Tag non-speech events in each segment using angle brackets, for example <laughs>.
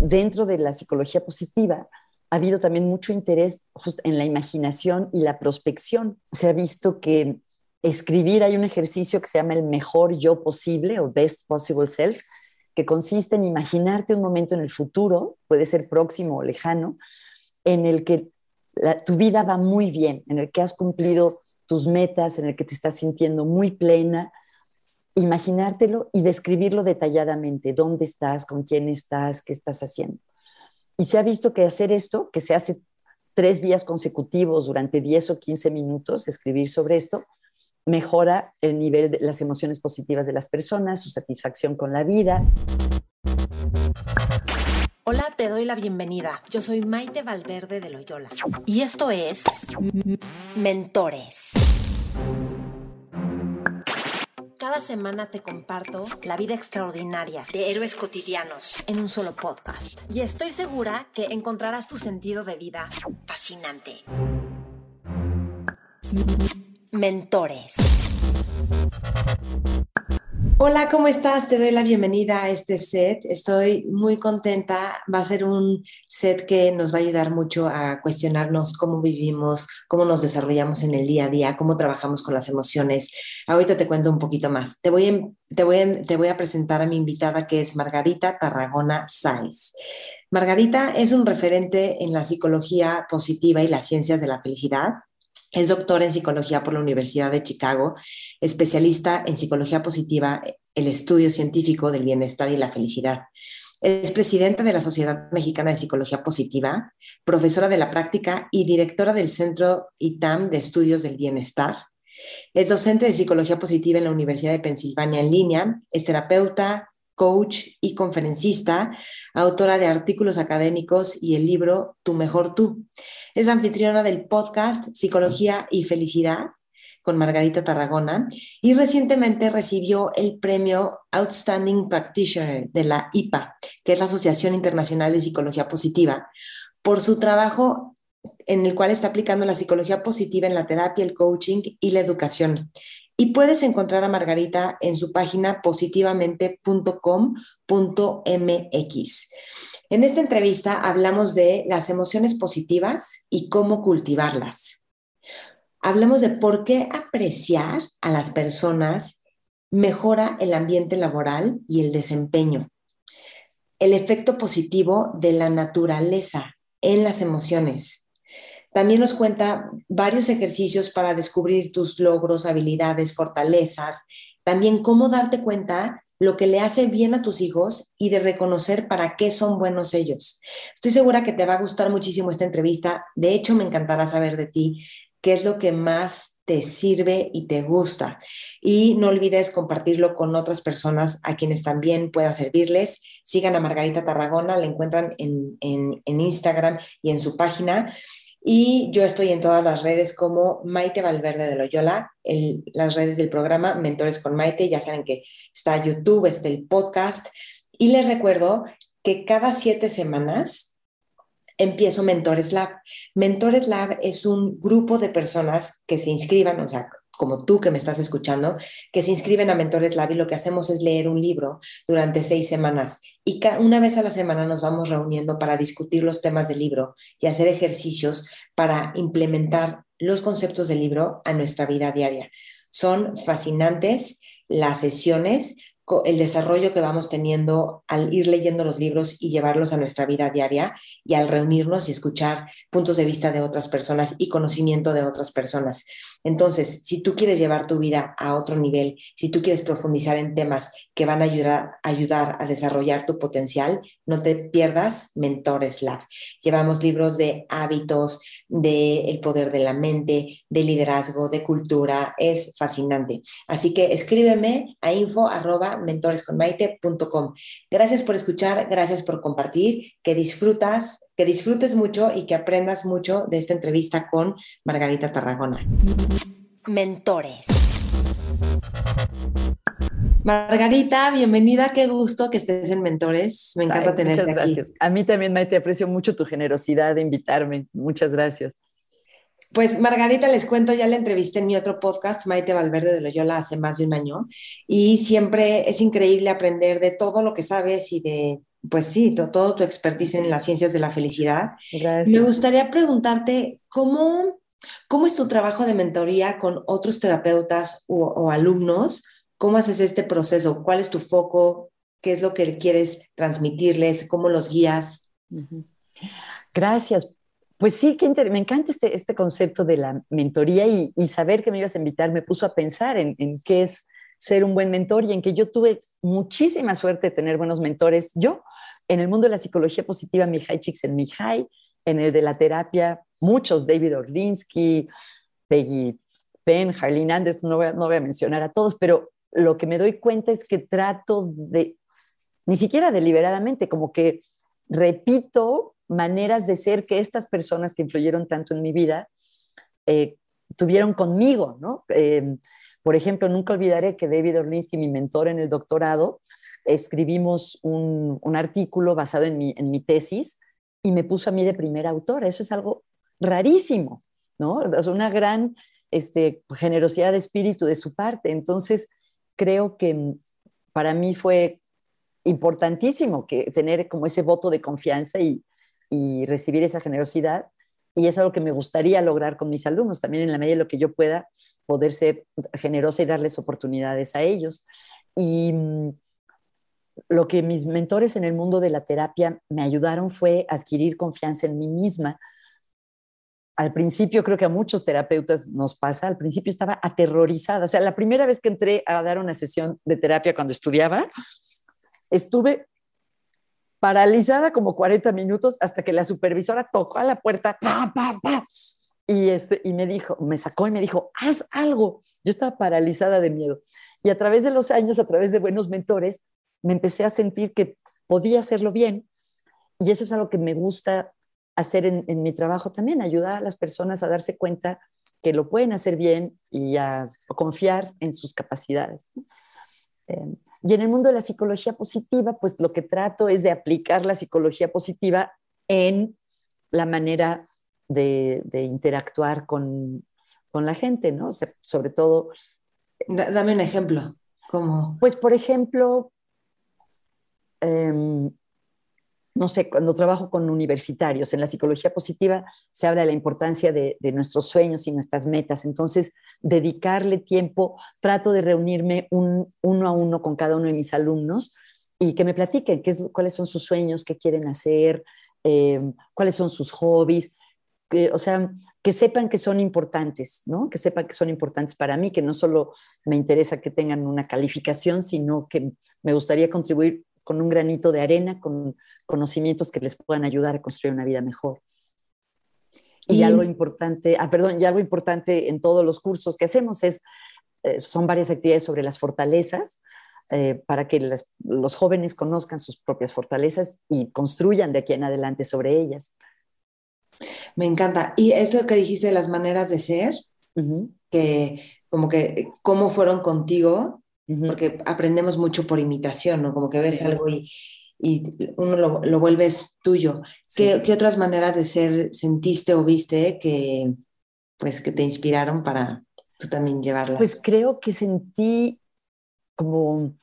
Dentro de la psicología positiva ha habido también mucho interés en la imaginación y la prospección. Se ha visto que escribir hay un ejercicio que se llama el mejor yo posible o best possible self, que consiste en imaginarte un momento en el futuro, puede ser próximo o lejano, en el que tu vida va muy bien, en el que has cumplido tus metas, en el que te estás sintiendo muy plena, imaginártelo y describirlo detalladamente, dónde estás, con quién estás, qué estás haciendo. Y se ha visto que hacer esto, que se hace tres días consecutivos durante 10 o 15 minutos, escribir sobre esto, mejora el nivel de las emociones positivas de las personas, su satisfacción con la vida. Hola, te doy la bienvenida. Yo soy Maite Valverde de Loyola y esto es Mentores. Cada semana te comparto la vida extraordinaria de héroes cotidianos en un solo podcast. Y estoy segura que encontrarás tu sentido de vida fascinante. Mentores. Hola, ¿cómo estás? Te doy la bienvenida a este set. Estoy muy contenta. Va a ser un set que nos va a ayudar mucho a cuestionarnos cómo vivimos, cómo nos desarrollamos en el día a día, cómo trabajamos con las emociones. Ahorita te cuento un poquito más. Te voy, a, te voy, te voy a presentar a mi invitada que es Margarita Tarragona Saiz. Margarita es un referente en la psicología positiva y las ciencias de la felicidad es doctora en psicología por la Universidad de Chicago, especialista en psicología positiva, el estudio científico del bienestar y la felicidad. Es presidenta de la Sociedad Mexicana de Psicología Positiva, profesora de la práctica y directora del Centro ITAM de Estudios del Bienestar. Es docente de psicología positiva en la Universidad de Pensilvania en línea, es terapeuta, coach y conferencista, autora de artículos académicos y el libro Tu mejor tú. Es anfitriona del podcast Psicología y Felicidad con Margarita Tarragona y recientemente recibió el premio Outstanding Practitioner de la IPA, que es la Asociación Internacional de Psicología Positiva, por su trabajo en el cual está aplicando la psicología positiva en la terapia, el coaching y la educación. Y puedes encontrar a Margarita en su página positivamente.com.mx. En esta entrevista hablamos de las emociones positivas y cómo cultivarlas. Hablamos de por qué apreciar a las personas mejora el ambiente laboral y el desempeño. El efecto positivo de la naturaleza en las emociones también nos cuenta varios ejercicios para descubrir tus logros, habilidades, fortalezas. También cómo darte cuenta lo que le hace bien a tus hijos y de reconocer para qué son buenos ellos. Estoy segura que te va a gustar muchísimo esta entrevista. De hecho, me encantará saber de ti qué es lo que más te sirve y te gusta. Y no olvides compartirlo con otras personas a quienes también pueda servirles. Sigan a Margarita Tarragona, la encuentran en, en, en Instagram y en su página. Y yo estoy en todas las redes como Maite Valverde de Loyola, las redes del programa Mentores con Maite. Ya saben que está YouTube, está el podcast. Y les recuerdo que cada siete semanas empiezo Mentores Lab. Mentores Lab es un grupo de personas que se inscriban, o sea, como tú que me estás escuchando, que se inscriben a Mentores Lab y lo que hacemos es leer un libro durante seis semanas. Y una vez a la semana nos vamos reuniendo para discutir los temas del libro y hacer ejercicios para implementar los conceptos del libro a nuestra vida diaria. Son fascinantes las sesiones el desarrollo que vamos teniendo al ir leyendo los libros y llevarlos a nuestra vida diaria y al reunirnos y escuchar puntos de vista de otras personas y conocimiento de otras personas. Entonces, si tú quieres llevar tu vida a otro nivel, si tú quieres profundizar en temas que van a ayudar, a desarrollar tu potencial, no te pierdas Mentores Lab. Llevamos libros de hábitos, de el poder de la mente, de liderazgo, de cultura. Es fascinante. Así que escríbeme a info arroba mentoresconmaite.com. Gracias por escuchar, gracias por compartir, que disfrutas, que disfrutes mucho y que aprendas mucho de esta entrevista con Margarita Tarragona. Mentores. Margarita, bienvenida, qué gusto que estés en Mentores. Me encanta tenerte muchas gracias. A mí también, Maite, aprecio mucho tu generosidad de invitarme. Muchas gracias. Pues Margarita, les cuento, ya la entrevisté en mi otro podcast, Maite Valverde de Loyola, hace más de un año, y siempre es increíble aprender de todo lo que sabes y de pues sí, todo tu expertise en las ciencias de la felicidad. Gracias. Me gustaría preguntarte cómo, cómo es tu trabajo de mentoría con otros terapeutas o, alumnos. ¿Cómo haces este proceso? ¿Cuál es tu foco? ¿Qué es lo que quieres transmitirles? ¿Cómo los guías? Gracias. Pues sí, que me encanta este, este concepto de la mentoría y, saber que me ibas a invitar me puso a pensar en, qué es ser un buen mentor y en que yo tuve muchísima suerte de tener buenos mentores. Yo, en el mundo de la psicología positiva, Mihai Mihai, en el de la terapia, muchos, David Orlinsky, Peggy Penn, Harleen Anderson, no voy, no voy a mencionar a todos, pero lo que me doy cuenta es que trato de, ni siquiera deliberadamente, como que repito maneras de ser que estas personas que influyeron tanto en mi vida eh, tuvieron conmigo, ¿no? Em, por ejemplo, nunca olvidaré que David Orlinsky, mi mentor en el doctorado, escribimos un, artículo basado en mi, tesis y me puso a mí de primera autora. Eso es algo rarísimo, ¿no? Es una gran este, generosidad de espíritu de su parte. Entonces, creo que para mí fue importantísimo que tener como ese voto de confianza y recibir esa generosidad. Y es algo que me gustaría lograr con mis alumnos, también en la medida de lo que yo pueda, poder ser generosa y darles oportunidades a ellos. Y mm, lo que mis mentores en el mundo de la terapia me ayudaron fue adquirir confianza en mí misma. Al principio, creo que a muchos terapeutas nos pasa, al principio estaba aterrorizada. O sea, la primera vez que entré a dar una sesión de terapia cuando estudiaba, estuve paralizada como 40 minutos hasta que la supervisora tocó a la puerta Y, este, y me dijo, me sacó y me dijo, haz algo. Yo estaba paralizada de miedo. Y a través de los años, a través de buenos mentores, me empecé a sentir que podía hacerlo bien. Y eso es algo que me gusta hacer en mi trabajo también, ayudar a las personas a darse cuenta que lo pueden hacer bien y a confiar en sus capacidades. Em, y en el mundo de la psicología positiva, pues lo que trato es de aplicar la psicología positiva en la manera de, interactuar con, la gente, ¿no? sobre todo... dame un ejemplo. ¿Cómo? Pues, por ejemplo, em, no sé, cuando trabajo con universitarios en la psicología positiva se habla de la importancia de, nuestros sueños y nuestras metas. Entonces, dedicarle tiempo, trato de reunirme un, uno a uno con cada uno de mis alumnos y que me platiquen qué es, cuáles son sus sueños, qué quieren hacer, eh, cuáles son sus hobbies. o sea, que sepan que son importantes, ¿no? Que sepan que son importantes para mí, que no solo me interesa que tengan una calificación, sino que me gustaría contribuir con un granito de arena, con conocimientos que les puedan ayudar a construir una vida mejor. Y, algo importante, ah, perdón, y algo importante en todos los cursos que hacemos es, eh, son varias actividades sobre las fortalezas, eh, para que los jóvenes conozcan sus propias fortalezas y construyan de aquí en adelante sobre ellas. Me encanta. Y esto que dijiste de las maneras de ser, que como que cómo fueron contigo, porque aprendemos mucho por imitación, ¿no? Como que ves algo y, y, uno lo, lo vuelves tuyo. ¿Qué, ¿Qué, otras maneras de ser sentiste o viste que, pues, que te inspiraron para tú también llevarlas? Pues creo que sentí como,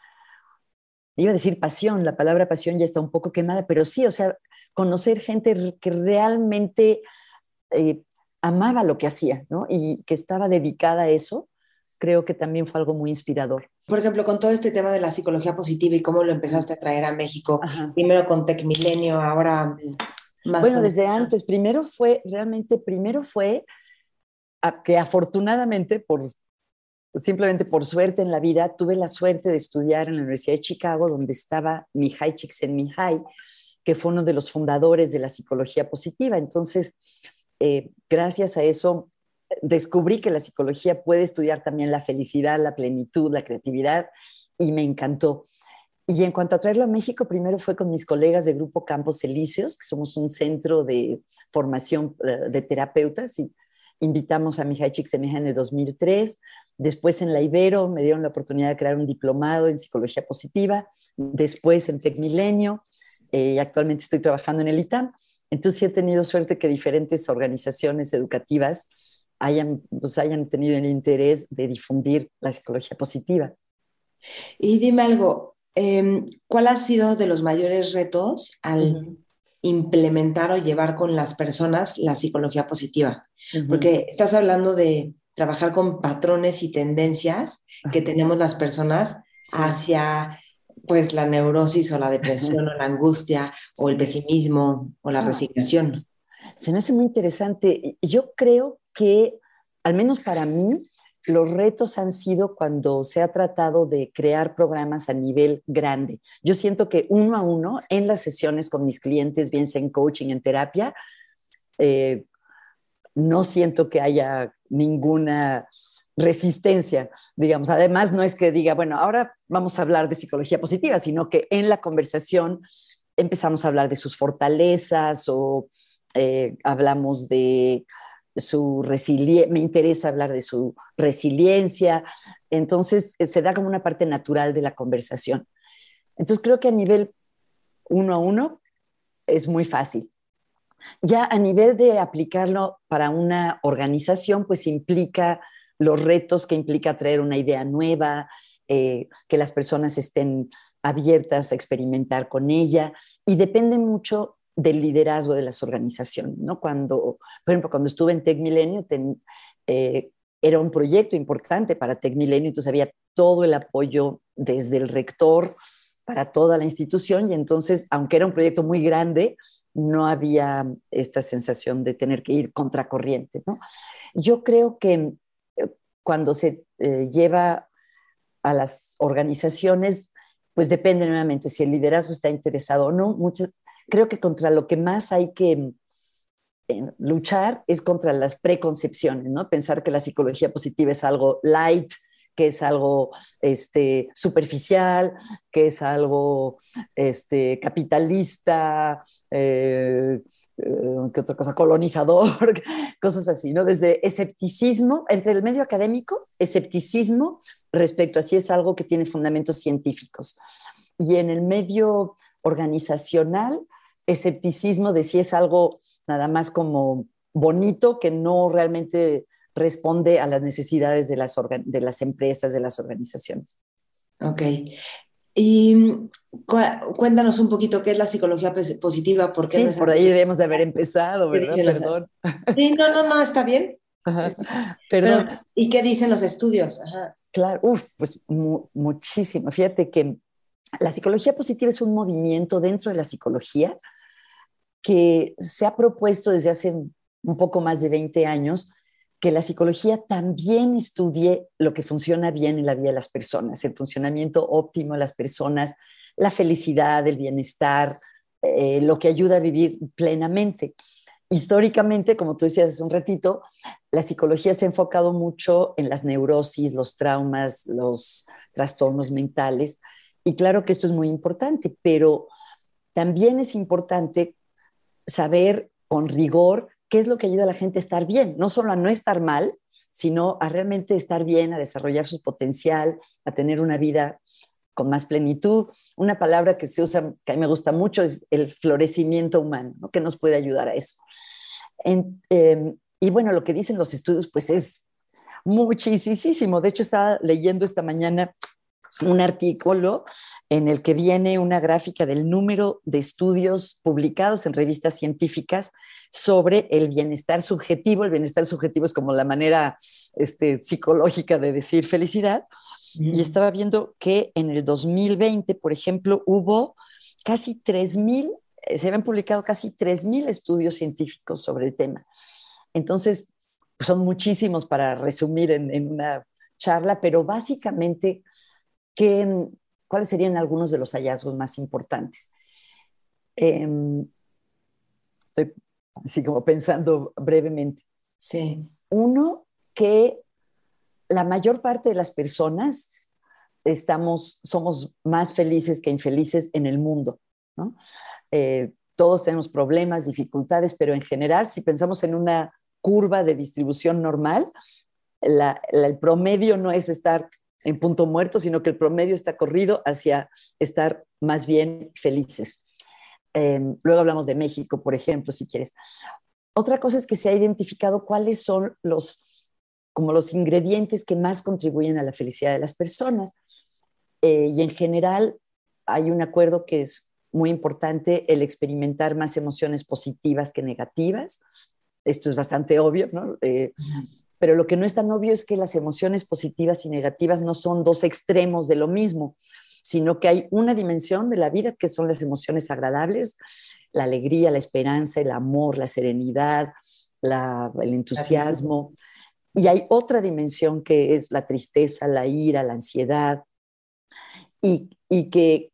iba a decir pasión, la palabra pasión ya está un poco quemada, pero sí, o sea, conocer gente que realmente eh, amaba lo que hacía, ¿no? Y que estaba dedicada a eso creo que también fue algo muy inspirador. Por ejemplo, con todo este tema de la psicología positiva y cómo lo empezaste a traer a México, primero con Tech Milenio, ahora más. Bueno, desde antes, primero fue, realmente, primero fue que afortunadamente, por, simplemente por suerte en la vida, tuve la suerte de estudiar en la Universidad de Chicago, donde estaba Mihai Csikszentmihalyi, que fue uno de los fundadores de la psicología positiva. Entonces, eh, gracias a eso descubrí que la psicología puede estudiar también la felicidad, la plenitud, la creatividad y me encantó. Y en cuanto a traerlo a México, primero fue con mis colegas de Grupo Campos Elíseos, que somos un centro de formación eh, de terapeutas y invitamos a Mijay Csikszentmihalyi en el 2003. Después en la Ibero me dieron la oportunidad de crear un diplomado en psicología positiva. Después en Tecmilenio. Eh, y actualmente estoy trabajando en el ITAM. Entonces he tenido suerte que diferentes organizaciones educativas hayan, pues, hayan tenido el interés de difundir la psicología positiva. Y dime algo, em, ¿cuál ha sido de los mayores retos al implementar o llevar con las personas la psicología positiva? Porque estás hablando de trabajar con patrones y tendencias que tenemos las personas hacia pues la neurosis o la depresión o la angustia o el pesimismo o la resignación. Se me hace muy interesante. Yo creo que, al menos para mí, los retos han sido cuando se ha tratado de crear programas a nivel grande. Yo siento que uno a uno, en las sesiones con mis clientes, bien sea en coaching, en terapia, eh, no siento que haya ninguna resistencia, digamos. Además, no es que diga, bueno, ahora vamos a hablar de psicología positiva, sino que en la conversación empezamos a hablar de sus fortalezas o eh, hablamos de su resiliencia, me interesa hablar de su resiliencia, entonces eh, se da como una parte natural de la conversación. Entonces creo que a nivel uno a uno es muy fácil. Ya a nivel de aplicarlo para una organización, pues implica los retos que implica traer una idea nueva, eh, que las personas estén abiertas a experimentar con ella y depende mucho del liderazgo de las organizaciones, ¿no? Cuando, por ejemplo, cuando estuve en Tech Milenio, eh, era un proyecto importante para Tech Milenio, entonces había todo el apoyo desde el rector para toda la institución y entonces, aunque era un proyecto muy grande, no había esta sensación de tener que ir contracorriente, ¿no? Yo creo que eh, cuando se eh, lleva a las organizaciones, pues depende nuevamente si el liderazgo está interesado o no. Muchas, creo que contra lo que más hay que eh, luchar es contra las preconcepciones, ¿no? Pensar que la psicología positiva es algo light, que es algo este, superficial, que es algo este, capitalista, eh, eh, ¿qué otra cosa? Colonizador, <laughs> cosas así, ¿no? Desde escepticismo, entre el medio académico, escepticismo respecto a si es algo que tiene fundamentos científicos. Y en el medio organizacional, escepticismo de si es algo nada más como bonito que no realmente responde a las necesidades de las, de las empresas, de las organizaciones. Ok. Y cuéntanos un poquito qué es la psicología positiva. Porque sí, por ahí debemos de haber empezado, ¿verdad? Perdón. Sí, no, no, no, está bien. Perdón. ¿Y qué dicen los estudios? Claro, uf, pues muchísimo. Fíjate que la psicología positiva es un movimiento dentro de la psicología que se ha propuesto desde hace un poco más de 20 años que la psicología también estudie lo que funciona bien en la vida de las personas, el funcionamiento óptimo de las personas, la felicidad, el bienestar, eh, lo que ayuda a vivir plenamente. Históricamente, como tú decías hace un ratito, la psicología se ha enfocado mucho en las neurosis, los traumas, los trastornos mentales, y claro que esto es muy importante, pero también es importante saber con rigor qué es lo que ayuda a la gente a estar bien, no solo a no estar mal, sino a realmente estar bien, a desarrollar su potencial, a tener una vida con más plenitud. Una palabra que se usa, que a mí me gusta mucho, es el florecimiento humano, que nos puede ayudar a eso. Em, y bueno, lo que dicen los estudios, pues es muchísimo. De hecho, estaba leyendo esta mañana un artículo en el que viene una gráfica del número de estudios publicados en revistas científicas sobre el bienestar subjetivo. El bienestar subjetivo es como la manera este, psicológica de decir felicidad. Y estaba viendo que en el 2020, por ejemplo, hubo casi 3.000, se habían publicado casi 3.000 estudios científicos sobre el tema. Entonces, son muchísimos para resumir en, en una charla, pero básicamente ¿cuáles serían algunos de los hallazgos más importantes? Em, estoy así como pensando brevemente. Sí. Uno, que la mayor parte de las personas estamos, somos más felices que infelices en el mundo. Eh, todos tenemos problemas, dificultades, pero en general, si pensamos en una curva de distribución normal, el promedio no es estar en punto muerto, sino que el promedio está corrido hacia estar más bien felices. Em, luego hablamos de México, por ejemplo, si quieres. Otra cosa es que se ha identificado cuáles son los, como los ingredientes que más contribuyen a la felicidad de las personas. Eh, y en general, hay un acuerdo que es muy importante, el experimentar más emociones positivas que negativas. Esto es bastante obvio, ¿no? Eh, pero lo que no es tan obvio es que las emociones positivas y negativas no son dos extremos de lo mismo, sino que hay una dimensión de la vida que son las emociones agradables, la alegría, la esperanza, el amor, la serenidad, el entusiasmo. Y hay otra dimensión que es la tristeza, la ira, la ansiedad, y, que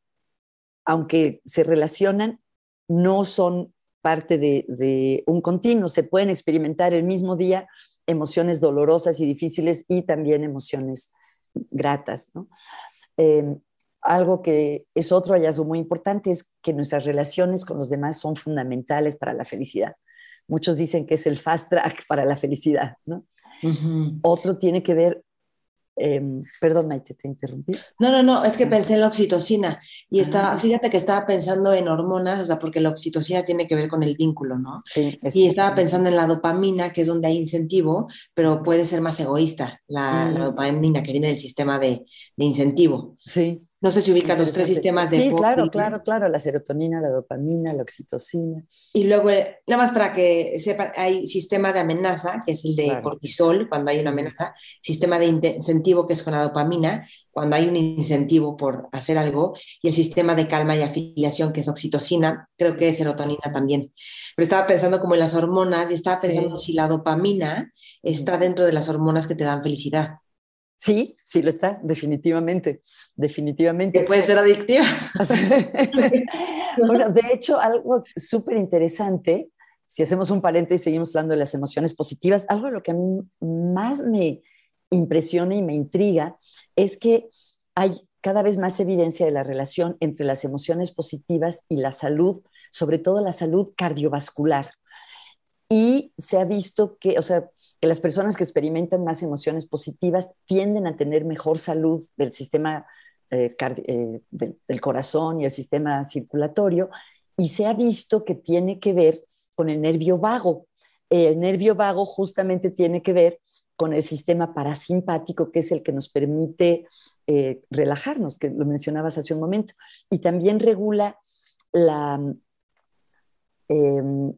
aunque se relacionan, no son parte de, de, un continuo, se pueden experimentar el mismo día emociones dolorosas y difíciles y también emociones gratas. Em, algo que es otro hallazgo muy importante es que nuestras relaciones con los demás son fundamentales para la felicidad. Muchos dicen que es el fast track para la felicidad. Otro tiene que ver Em, perdón, Maite, te interrumpí. No, no, no, es que pensé en la oxitocina y estaba, fíjate que estaba pensando en hormonas, o sea, porque la oxitocina tiene que ver con el vínculo, ¿no? Sí. Y estaba pensando en la dopamina, que es donde hay incentivo, pero puede ser más egoísta, la, la dopamina que viene del sistema de, de incentivo. Sí. No sé si ubica los tres sistemas de... Sí, claro, claro, claro, la serotonina, la dopamina, la oxitocina. Y luego, eh, nada más para que sepan, hay sistema de amenaza, que es el de cortisol, cuando hay una amenaza, sistema de incentivo, que es con la dopamina, cuando hay un incentivo por hacer algo, y el sistema de calma y afiliación, que es oxitocina, creo que es serotonina también. Pero estaba pensando como en las hormonas y estaba pensando si la dopamina está dentro de las hormonas que te dan felicidad. Sí, sí lo está, definitivamente, definitivamente. Que puede ser adictiva. <laughs> bueno, de hecho, algo súper interesante, si hacemos un paréntesis y seguimos hablando de las emociones positivas, algo de lo que a mí más me impresiona y me intriga es que hay cada vez más evidencia de la relación entre las emociones positivas y la salud, sobre todo la salud cardiovascular. Y se ha visto que, o sea, que las personas que experimentan más emociones positivas tienden a tener mejor salud del sistema eh, eh, del, corazón y el sistema circulatorio, y se ha visto que tiene que ver con el nervio vago. El nervio vago justamente tiene que ver con el sistema parasimpático, que es el que nos permite eh, relajarnos, que lo mencionabas hace un momento, y también regula la, em,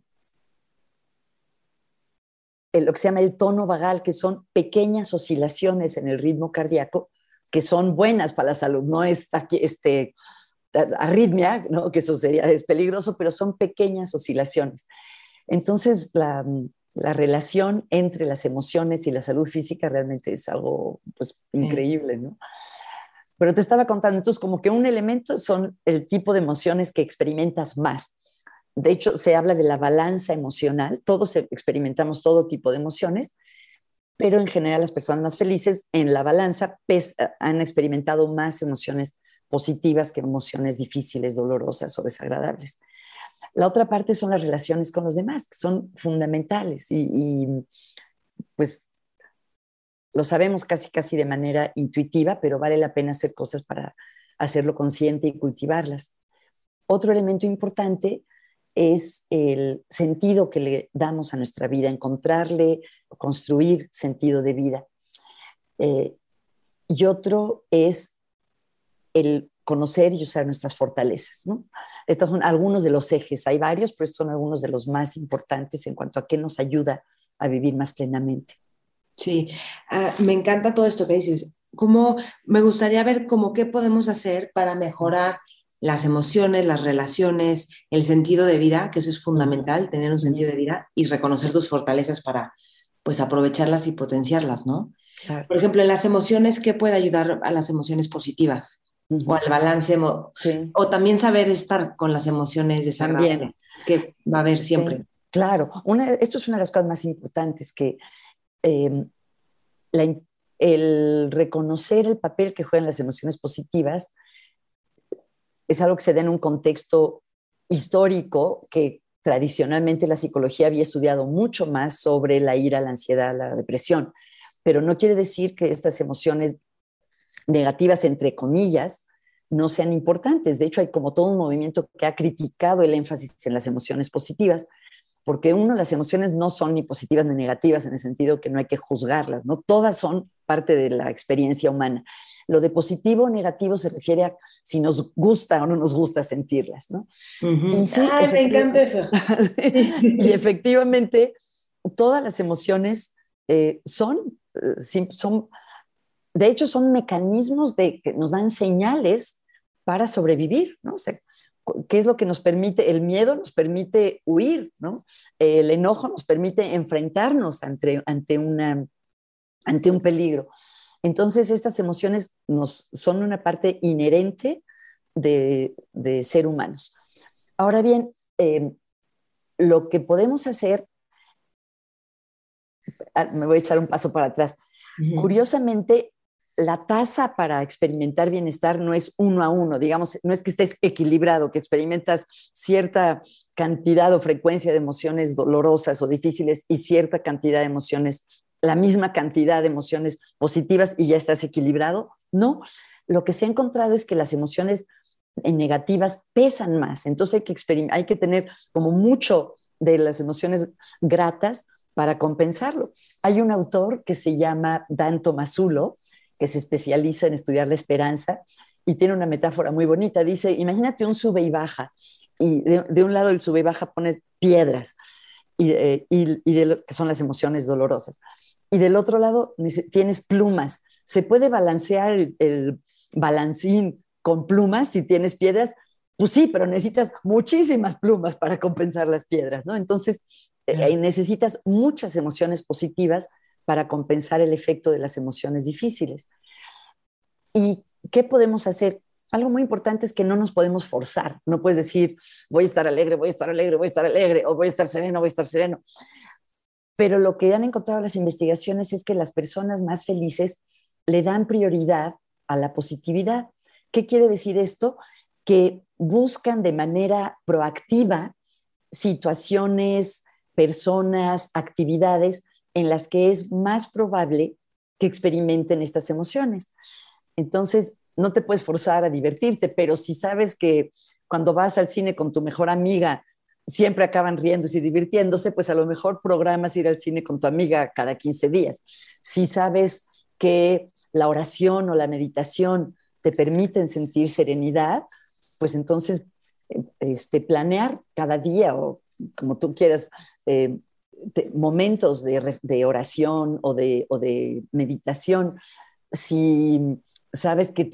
lo que se llama el tono vagal, que son pequeñas oscilaciones en el ritmo cardíaco que son buenas para la salud. No es aquí, este, arritmia, ¿no? que eso sería, es peligroso, pero son pequeñas oscilaciones. Entonces, la, la relación entre las emociones y la salud física realmente es algo pues, increíble, ¿no? Pero te estaba contando, entonces como que un elemento son el tipo de emociones que experimentas más. De hecho, se habla de la balanza emocional. Todos experimentamos todo tipo de emociones, pero en general las personas más felices en la balanza han experimentado más emociones positivas que emociones difíciles, dolorosas o desagradables. La otra parte son las relaciones con los demás, que son fundamentales y, y pues lo sabemos casi casi de manera intuitiva, pero vale la pena hacer cosas para hacerlo consciente y cultivarlas. Otro elemento importante es el sentido que le damos a nuestra vida, encontrarle, construir sentido de vida. Eh, y otro es el conocer y usar nuestras fortalezas. Estos son algunos de los ejes, hay varios, pero estos son algunos de los más importantes en cuanto a qué nos ayuda a vivir más plenamente. Sí, ah, me encanta todo esto que dices. Como me gustaría ver cómo qué podemos hacer para mejorar las emociones, las relaciones, el sentido de vida, que eso es fundamental, tener un sentido de vida y reconocer tus fortalezas para pues aprovecharlas y potenciarlas, ¿no? Por ejemplo, en las emociones, ¿qué puede ayudar a las emociones positivas? O al balance, o también saber estar con las emociones desagradables, que va a haber siempre. Claro, esto es una de las cosas más importantes, que em, el reconocer el papel que juegan las emociones positivas es algo que se da en un contexto histórico que tradicionalmente la psicología había estudiado mucho más sobre la ira, la ansiedad, la depresión, pero no quiere decir que estas emociones negativas, entre comillas, no sean importantes. De hecho, hay como todo un movimiento que ha criticado el énfasis en las emociones positivas, porque uno, las emociones no son ni positivas ni negativas en el sentido que no hay que juzgarlas, ¿no? Todas son parte de la experiencia humana Lo de positivo o negativo se refiere a si nos gusta o no nos gusta sentirlas, ¿no? Ay, me encanta eso. <laughs> y efectivamente, todas las emociones eh, son, eh, son, de hecho, son mecanismos de, que nos dan señales para sobrevivir, ¿no? ¿Qué es lo que nos permite? El miedo nos permite huir, ¿no? El enojo nos permite enfrentarnos ante, ante, una, ante un peligro. Entonces, estas emociones nos, son una parte inherente de, ser humanos. Ahora bien, eh, lo que podemos hacer, ah, me voy a echar un paso para atrás. Curiosamente, la tasa para experimentar bienestar no es uno a uno, digamos, no es que estés equilibrado, que experimentas cierta cantidad o frecuencia de emociones dolorosas o difíciles y cierta cantidad de emociones, la misma cantidad de emociones positivas y ya estás equilibrado. No, lo que se ha encontrado es que las emociones negativas pesan más, entonces hay que, hay que tener como mucho de las emociones gratas para compensarlo. Hay un autor que se llama Dan Tomasulo, que se especializa en estudiar la esperanza y tiene una metáfora muy bonita. Dice, imagínate un sube y baja, y de, un lado del sube y baja pones piedras, y, eh, de que son las emociones dolorosas. Y del otro lado tienes plumas. Se puede balancear el, el balancín con plumas si tienes piedras, pues sí, pero necesitas muchísimas plumas para compensar las piedras, ¿no? Entonces, eh, necesitas muchas emociones positivas para compensar el efecto de las emociones difíciles. ¿Y qué podemos hacer? Algo muy importante es que no nos podemos forzar. No puedes decir, voy a estar alegre, voy a estar alegre, voy a estar alegre, o voy a estar sereno, voy a estar sereno. Pero lo que han encontrado las investigaciones es que las personas más felices le dan prioridad a la positividad. ¿Qué quiere decir esto? Que buscan de manera proactiva situaciones, personas, actividades en las que es más probable que experimenten estas emociones. Entonces, no te puedes forzar a divertirte, pero si sabes que cuando vas al cine con tu mejor amiga siempre acaban riéndose y divirtiéndose, pues a lo mejor programas ir al cine con tu amiga cada 15 días. Si sabes que la oración o la meditación te permiten sentir serenidad, pues entonces este, planear cada día o como tú quieras eh, momentos de, oración o de, meditación, si sabes que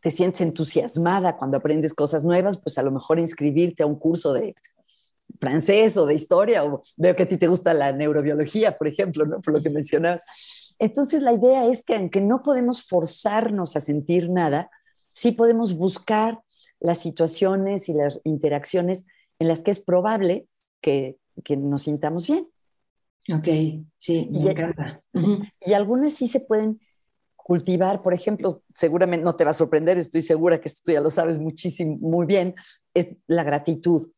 te sientes entusiasmada cuando aprendes cosas nuevas, pues a lo mejor inscribirte a un curso de francés o de historia, o veo que a ti te gusta la neurobiología, por ejemplo, ¿no? por lo que mencionabas. Entonces la idea es que aunque no podemos forzarnos a sentir nada, sí podemos buscar las situaciones y las interacciones en las que es probable que, que nos sintamos bien. Ok, sí, me y, encanta. Y algunas sí se pueden cultivar, por ejemplo, seguramente no te va a sorprender, estoy segura que esto tú ya lo sabes muchísimo, muy bien, es la gratitud.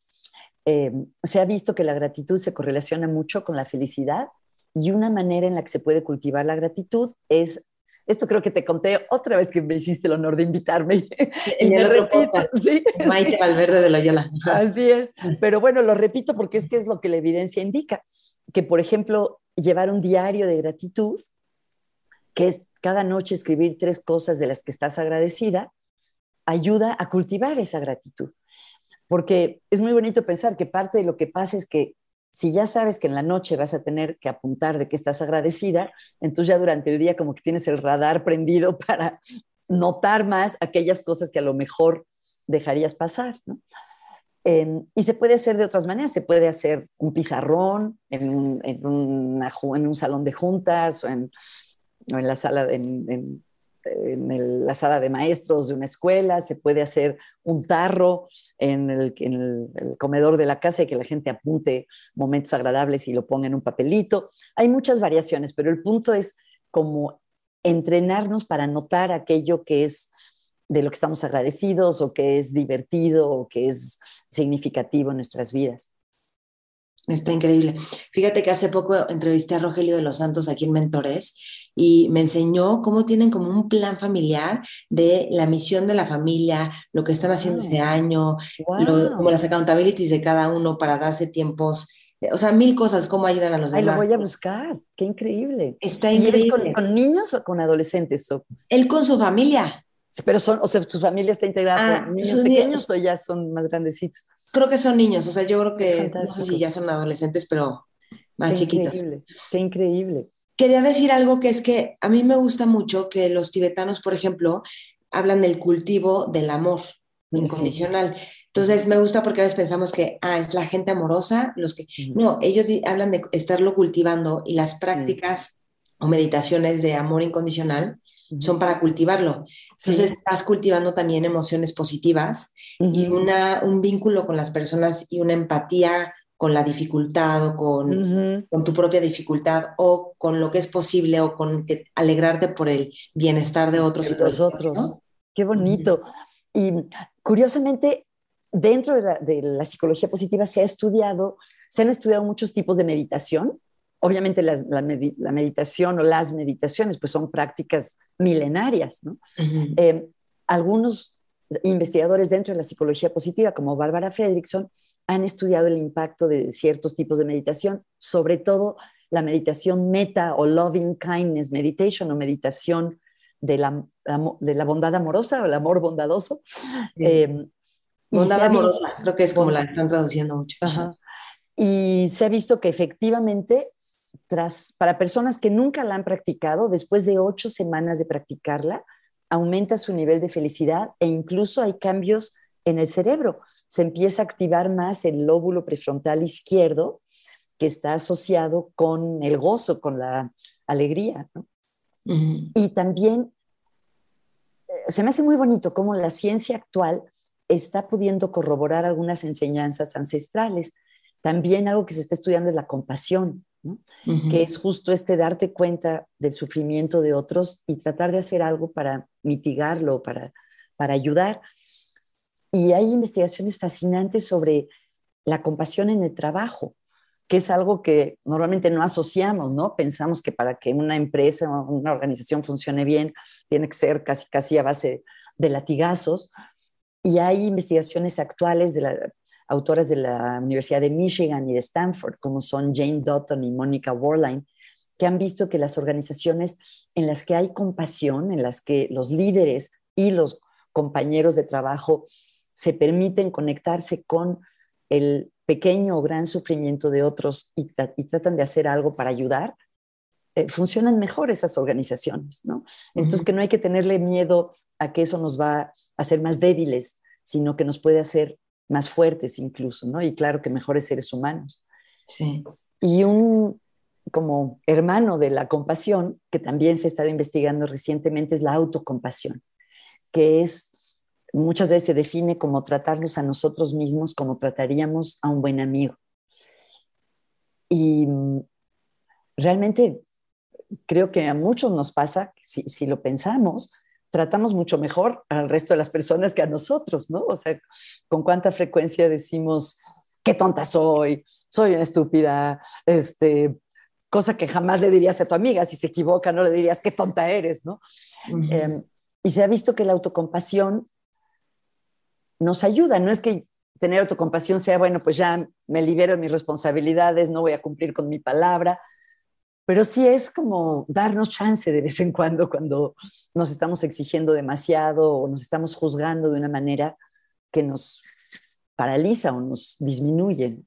Eh, se ha visto que la gratitud se correlaciona mucho con la felicidad y una manera en la que se puede cultivar la gratitud es esto creo que te conté otra vez que me hiciste el honor de invitarme. <laughs> y me repito. ¿sí? Maite Valverde de Loyola. Así es. Pero bueno, lo repito porque es que es lo que la evidencia indica. Que, por ejemplo, llevar un diario de gratitud, que es cada noche escribir tres cosas de las que estás agradecida, ayuda a cultivar esa gratitud. Porque es muy bonito pensar que parte de lo que pasa es que si ya sabes que en la noche vas a tener que apuntar de que estás agradecida, entonces ya durante el día como que tienes el radar <laughs> prendido para notar más aquellas cosas que a lo mejor dejarías pasar. Em, y se puede hacer de otras maneras, se puede hacer un pizarrón en un, en salón de juntas o en, en la sala, de, en, en la sala de maestros de una escuela, se puede hacer un tarro en el, comedor de la casa y que la gente apunte momentos agradables y lo ponga en un papelito. Hay muchas variaciones, pero el punto es como entrenarnos para notar aquello que es de lo que estamos agradecidos o que es divertido o que es significativo en nuestras vidas. Está increíble. Fíjate que hace poco entrevisté a Rogelio de los Santos aquí en Mentores y me enseñó cómo tienen como un plan familiar de la misión de la familia, lo que están haciendo ese año, como las accountabilities de cada uno para darse tiempos o sea, mil cosas, cómo ayudan a los demás. Ay, lo voy a buscar, qué increíble. Está increíble. Con, niños o con adolescentes? Él con su familia. pero son, o sea, su familia está integrada ah, por niños pequeños o ya son más grandecitos. Creo que son niños, o sea, yo creo que no sé si ya son adolescentes, pero más chiquitos. Increíble, qué increíble. Quería decir algo que es que a mí me gusta mucho que los tibetanos, por ejemplo, hablan del cultivo del amor incondicional. Entonces me gusta porque a veces pensamos que, ah, es la gente amorosa, los que... No, ellos hablan de estarlo cultivando y las prácticas o meditaciones de amor incondicional son para cultivarlo. Entonces estás cultivando también emociones positivas y una, un vínculo con las personas y una empatía con la dificultad o con, con, tu propia dificultad o con lo que es posible o con que, alegrarte por el bienestar de otros de y los otros. Qué bonito. Y curiosamente, dentro de la, psicología positiva se ha estudiado, se han estudiado muchos tipos de meditación. Obviamente la, meditación o las meditaciones pues son prácticas milenarias. ¿no? Eh, algunos investigadores dentro de la psicología positiva, como Bárbara Fredrickson, han estudiado el impacto de ciertos tipos de meditación, sobre todo la meditación meta o loving kindness meditation o meditación de la, de la bondad amorosa o el amor bondadoso. Eh, Bondad amorosa, creo que es como la están traduciendo mucho. Y se ha visto que efectivamente, tras, para personas que nunca la han practicado, después de ocho semanas de practicarla, aumenta su nivel de felicidad e incluso hay cambios en el cerebro. Se empieza a activar más el lóbulo prefrontal izquierdo, que está asociado con el gozo, con la alegría. Y también eh, se me hace muy bonito cómo la ciencia actual está pudiendo corroborar algunas enseñanzas ancestrales. También algo que se está estudiando es la compasión, que es justo este darte cuenta del sufrimiento de otros y tratar de hacer algo para mitigarlo, para, para ayudar. Y hay investigaciones fascinantes sobre la compasión en el trabajo, que es algo que normalmente no asociamos, ¿no? Pensamos que para que una empresa o una organización funcione bien, tiene que ser casi, casi a base de latigazos, y hay investigaciones actuales de la, autoras de la Universidad de Michigan y de Stanford, como son Jane Dutton y Monica Warline, que han visto que las organizaciones en las que hay compasión, en las que los líderes y los compañeros de trabajo se permiten conectarse con el pequeño o gran sufrimiento de otros y, tratan de hacer algo para ayudar, eh, funcionan mejor esas organizaciones, ¿no? Entonces, que no hay que tenerle miedo a que eso nos va a hacer más débiles, sino que nos puede hacer más fuertes incluso, ¿no? Y claro que mejores seres humanos. Sí. Y un como hermano de la compasión, que también se ha estado investigando recientemente, es la autocompasión, que es, muchas veces se define como tratarnos a nosotros mismos como trataríamos a un buen amigo. Y mm, realmente creo que a muchos nos pasa, si, lo pensamos, tratamos mucho mejor al resto de las personas que a nosotros, ¿no? O sea, con cuánta frecuencia decimos, qué tonta soy, soy una estúpida, este, cosa que jamás le dirías a tu amiga, si se equivoca, no le dirías, qué tonta eres, ¿no? Em, y se ha visto que la autocompasión nos ayuda, no es que tener autocompasión sea, bueno, pues ya me libero de mis responsabilidades, no voy a cumplir con mi palabra, pero sí es como darnos chance de vez en cuando cuando nos estamos exigiendo demasiado o nos estamos juzgando de una manera que nos paraliza o nos disminuye.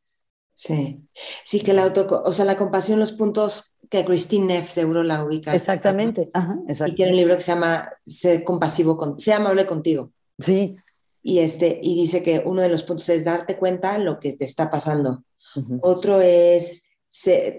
Sí, sí que la auto, o sea, la compasión, los puntos que Christine Neff seguro la ubica. Exactamente, ajá, Y tiene un libro que se llama Ser compasivo, con, Ser amable contigo. Sí. Y, este, y dice que uno de los puntos es darte cuenta lo que te está pasando. Otro es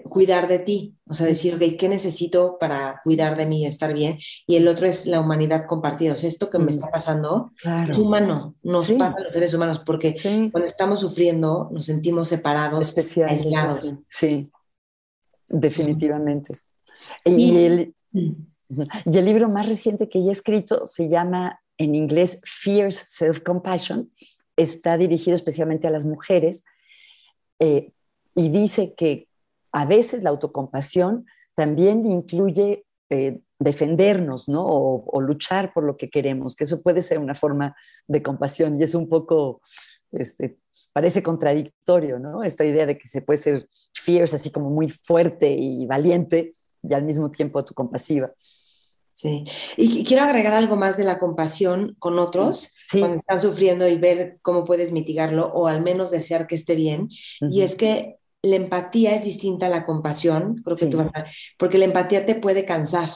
cuidar de ti, o sea, decir, ok, ¿qué necesito para cuidar de mí y estar bien? Y el otro es la humanidad compartida, o sea, esto que me mm. está pasando es humano, nos pasa a los seres humanos, porque cuando estamos sufriendo nos sentimos separados, aislados. Sí, definitivamente. Y, el, mm. y el libro más reciente que he escrito se llama en inglés Fierce Self-Compassion, está dirigido especialmente a las mujeres. Eh, y dice que a veces la autocompasión también incluye eh, defendernos, ¿no? O, luchar por lo que queremos, que eso puede ser una forma de compasión y es un poco este, parece contradictorio, ¿no? Esta idea de que se puede ser fierce, así como muy fuerte y valiente, y al mismo tiempo tu compasiva. Sí, y quiero agregar algo más de la compasión con otros cuando están sufriendo y ver cómo puedes mitigarlo o al menos desear que esté bien. Y es que la empatía es distinta a la compasión, creo que tú, porque la empatía te puede cansar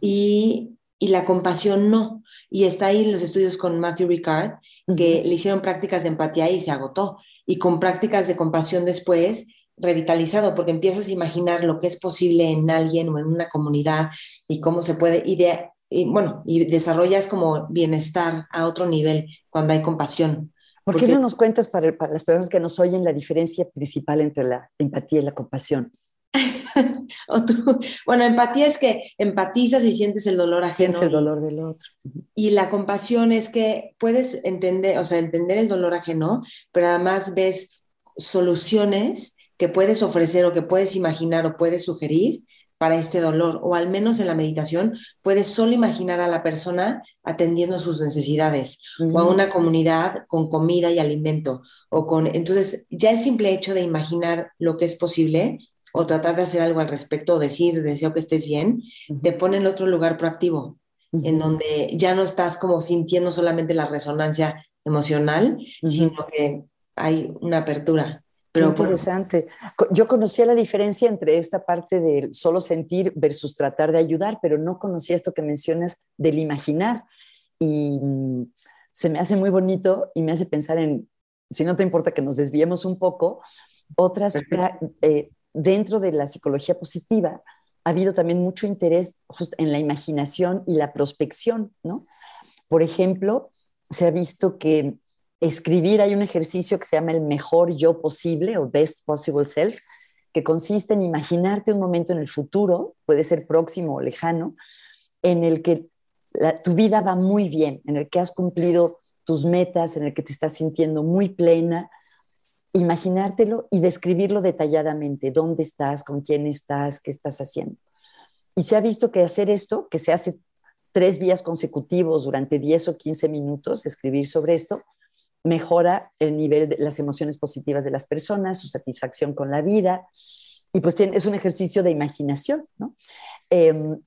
y, y, la compasión no. Y está ahí en los estudios con Matthew Ricard, que le hicieron prácticas de empatía y se agotó. Y con prácticas de compasión después, revitalizado, porque empiezas a imaginar lo que es posible en alguien o en una comunidad y cómo se puede, y, y bueno, y desarrollas como bienestar a otro nivel cuando hay compasión. ¿Por qué no nos cuentas para, para, las personas que nos oyen la diferencia principal entre la empatía y la compasión? <laughs> bueno, empatía es que empatizas y sientes el dolor ajeno. Sientes el dolor del otro. Y la compasión es que puedes entender, o sea, entender el dolor ajeno, pero además ves soluciones que puedes ofrecer o que puedes imaginar o puedes sugerir para este dolor, o al menos en la meditación puedes solo imaginar a la persona atendiendo sus necesidades, o a una comunidad con comida y alimento, o con, entonces ya el simple hecho de imaginar lo que es posible, o tratar de hacer algo al respecto, o decir, deseo que estés bien, te pone en otro lugar proactivo, en donde ya no estás como sintiendo solamente la resonancia emocional, sino que hay una apertura. Pero interesante. Yo conocía la diferencia entre esta parte del solo sentir versus tratar de ayudar, pero no conocía esto que mencionas del imaginar. Y mm, se me hace muy bonito y me hace pensar en, si no te importa que nos desviemos un poco, otras, eh, dentro de la psicología positiva, ha habido también mucho interés en la imaginación y la prospección, ¿no? Por ejemplo, se ha visto que escribir, hay un ejercicio que se llama el mejor yo posible o best possible self, que consiste en imaginarte un momento en el futuro, puede ser próximo o lejano, en el que tu vida va muy bien, en el que has cumplido tus metas, en el que te estás sintiendo muy plena, imaginártelo y describirlo detalladamente, dónde estás, con quién estás, qué estás haciendo. Y se ha visto que hacer esto, que se hace tres días consecutivos durante 10 o 15 minutos, escribir sobre esto, mejora el nivel de las emociones positivas de las personas, su satisfacción con la vida, y pues es un ejercicio de imaginación. Em,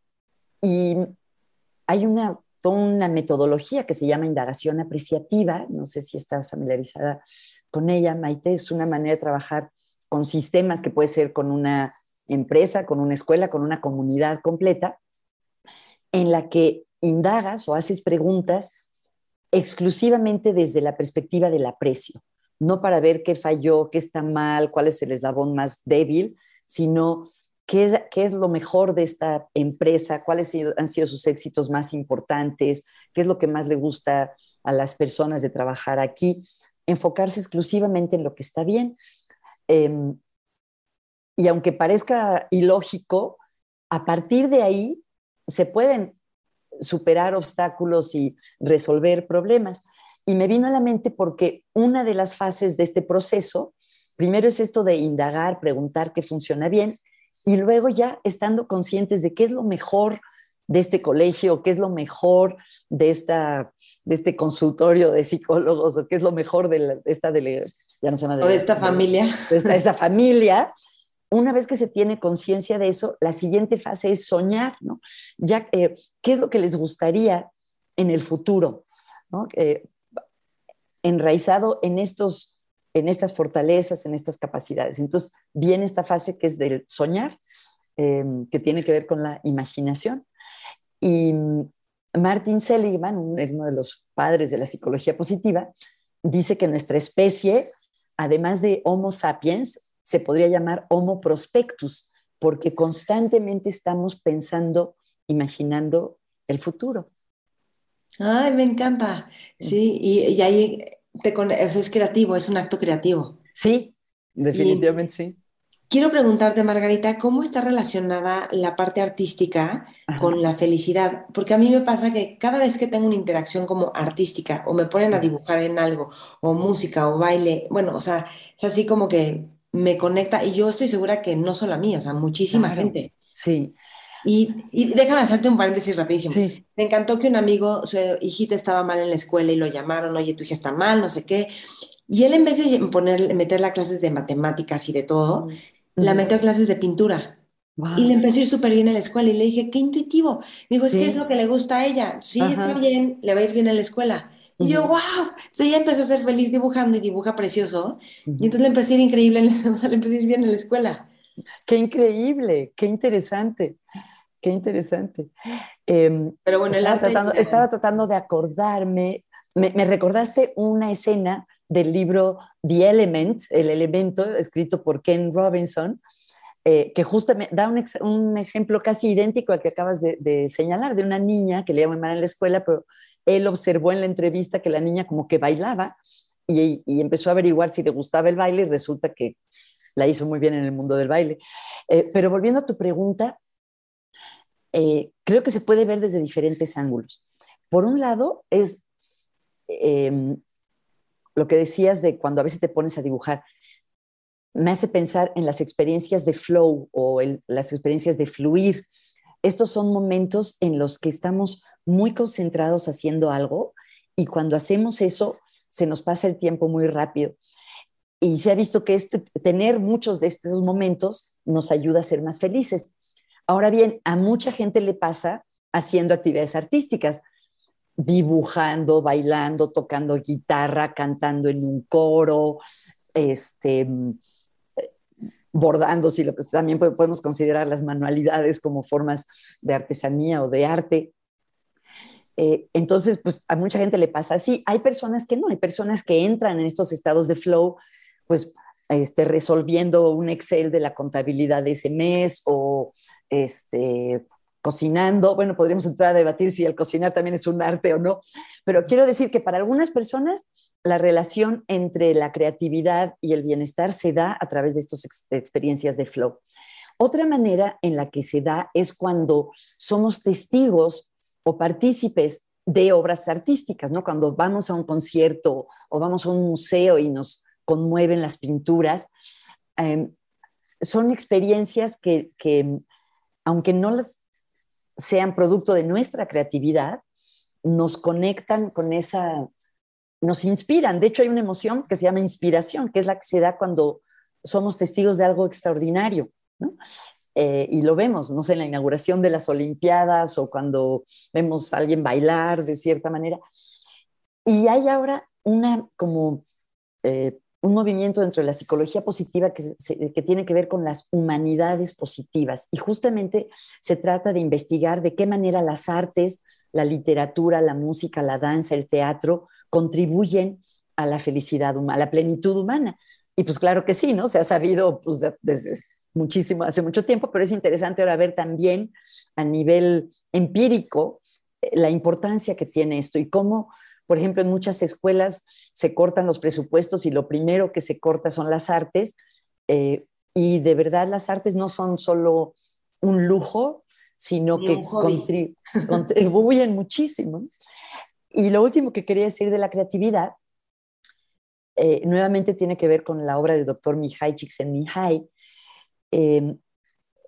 y hay una, una metodología que se llama indagación apreciativa, no sé si estás familiarizada con ella, Maite, es una manera de trabajar con sistemas que puede ser con una empresa, con una escuela, con una comunidad completa, en la que indagas o haces preguntas exclusivamente desde la perspectiva del aprecio, no para ver qué falló, qué está mal, cuál es el eslabón más débil, sino qué es, lo mejor de esta empresa, cuáles han sido sus éxitos más importantes, qué es lo que más le gusta a las personas de trabajar aquí, enfocarse exclusivamente en lo que está bien. Em, y aunque parezca ilógico, a partir de ahí se pueden superar obstáculos y resolver problemas. Y me vino a la mente porque una de las fases de este proceso, primero es esto de indagar, preguntar qué funciona bien, y luego ya estando conscientes de qué es lo mejor de este colegio, qué es lo mejor de, esta, de este consultorio de psicólogos, o qué es lo mejor de, esta, ya no se llama de, esta familia. De esta, esta familia, una vez que se tiene conciencia de eso, la siguiente fase es soñar, ¿no? Ya, eh, ¿qué es lo que les gustaría en el futuro? Eh, enraizado en, estos, en estas fortalezas, en estas capacidades. Entonces, viene esta fase que es del soñar, em, que tiene que ver con la imaginación. Y Martin Seligman, uno de los padres de la psicología positiva, dice que nuestra especie, además de Homo sapiens, se podría llamar Homo prospectus, porque constantemente estamos pensando, imaginando el futuro. Ay, me encanta. Sí, y, ahí te, es creativo, es un acto creativo. Sí, definitivamente sí. Quiero preguntarte, Margarita, ¿cómo está relacionada la parte artística con la felicidad? Porque a mí me pasa que cada vez que tengo una interacción como artística o me ponen a dibujar en algo, o música o baile, bueno, o sea, es así como que me conecta y yo estoy segura que no solo a mí, o sea, muchísima gente. Sí. Y, déjame hacerte un paréntesis rapidísimo. Me encantó que un amigo, su hijita estaba mal en la escuela y lo llamaron, oye, tu hija está mal, no sé qué. Y él en vez de poner, meterla a clases de matemáticas y de todo, la metió a clases de pintura. Y le empezó a ir súper bien en la escuela y le dije, qué intuitivo. Me dijo, es que es lo que le gusta a ella. Sí, está bien, le va a ir bien en la escuela. Y yo, wow, o ella empezó a ser feliz dibujando y dibuja precioso. Y entonces le empezó a ir increíble, <laughs> le empezó a ir bien en la escuela. Qué increíble, qué interesante, qué interesante. Em, Pero bueno, estaba, tratando, estaba tratando de acordarme, me, me, recordaste una escena del libro The Element, El Elemento, escrito por Ken Robinson, eh, que justamente da un, un, ejemplo casi idéntico al que acabas de, de, señalar, de una niña que le muy mal en la escuela, pero él observó en la entrevista que la niña como que bailaba y, empezó a averiguar si le gustaba el baile y resulta que la hizo muy bien en el mundo del baile. Eh, pero volviendo a tu pregunta, eh, creo que se puede ver desde diferentes ángulos. Por un lado, es em, lo que decías de cuando a veces te pones a dibujar, me hace pensar en las experiencias de flow o las experiencias de fluir. Estos son momentos en los que estamos muy concentrados haciendo algo y cuando hacemos eso se nos pasa el tiempo muy rápido. Y se ha visto que este, tener muchos de estos momentos nos ayuda a ser más felices. Ahora bien, a mucha gente le pasa haciendo actividades artísticas, dibujando, bailando, tocando guitarra, cantando en un coro, este, bordando, si lo, también podemos considerar las manualidades como formas de artesanía o de arte. Eh, entonces, pues a mucha gente le pasa así. Hay personas que no, hay personas que entran en estos estados de flow, pues este, resolviendo un Excel de la contabilidad de ese mes o este, cocinando. Bueno, podríamos entrar a debatir si el cocinar también es un arte o no, pero quiero decir que para algunas personas la relación entre la creatividad y el bienestar se da a través de estas experiencias de flow. Otra manera en la que se da es cuando somos testigos o partícipes de obras artísticas, ¿no? Cuando vamos a un concierto o vamos a un museo y nos conmueven las pinturas, em, son experiencias que, aunque no las sean producto de nuestra creatividad, nos conectan con esa, nos inspiran. De hecho, hay una emoción que se llama inspiración, que es la que se da cuando somos testigos de algo extraordinario. ¿no? Eh, y lo vemos, no sé, en la inauguración de las Olimpiadas o cuando vemos a alguien bailar de cierta manera. Y hay ahora una como eh, un movimiento dentro de la psicología positiva que, tiene que ver con las humanidades positivas. Y justamente se trata de investigar de qué manera las artes, la literatura, la música, la danza, el teatro contribuyen a la felicidad humana, a la plenitud humana. Y pues claro que sí, ¿no? Se ha sabido pues, desde muchísimo, hace mucho tiempo, pero es interesante ahora ver también a nivel empírico eh, la importancia que tiene esto y cómo, por ejemplo, en muchas escuelas se cortan los presupuestos y lo primero que se corta son las artes. Eh, y de verdad las artes no son solo un lujo, sino que contribuyen muchísimo. Y lo último que quería decir de la creatividad, eh, nuevamente tiene que ver con la obra del doctor Mihai Csikszentmihalyi, Em,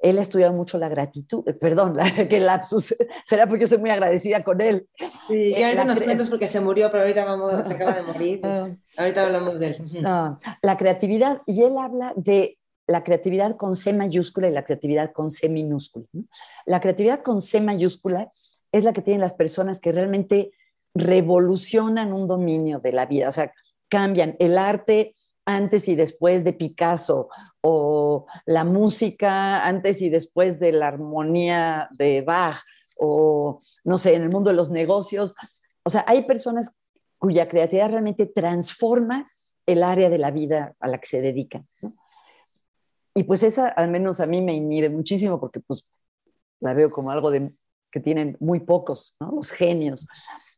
él ha estudiado mucho la gratitud, eh, perdón, la, <laughs> que lapsus, será porque yo soy muy agradecida con él. Sí, y eh, ahorita nos cuentas porque se murió, pero ahorita vamos, se acaba de morir. <laughs> Ah. ahorita hablamos de él. la creatividad, y él habla de la creatividad con C mayúscula y la creatividad con C minúscula. La creatividad con C mayúscula es la que tienen las personas que realmente revolucionan un dominio de la vida, o sea, cambian el arte antes y después de Picasso o la música antes y después de la armonía de Bach o no sé, en el mundo de los negocios. O sea, hay personas cuya creatividad realmente transforma el área de la vida a la que se dedican. Y pues esa al menos a mí me inhibe muchísimo porque pues la veo como algo de, que tienen muy pocos, los genios.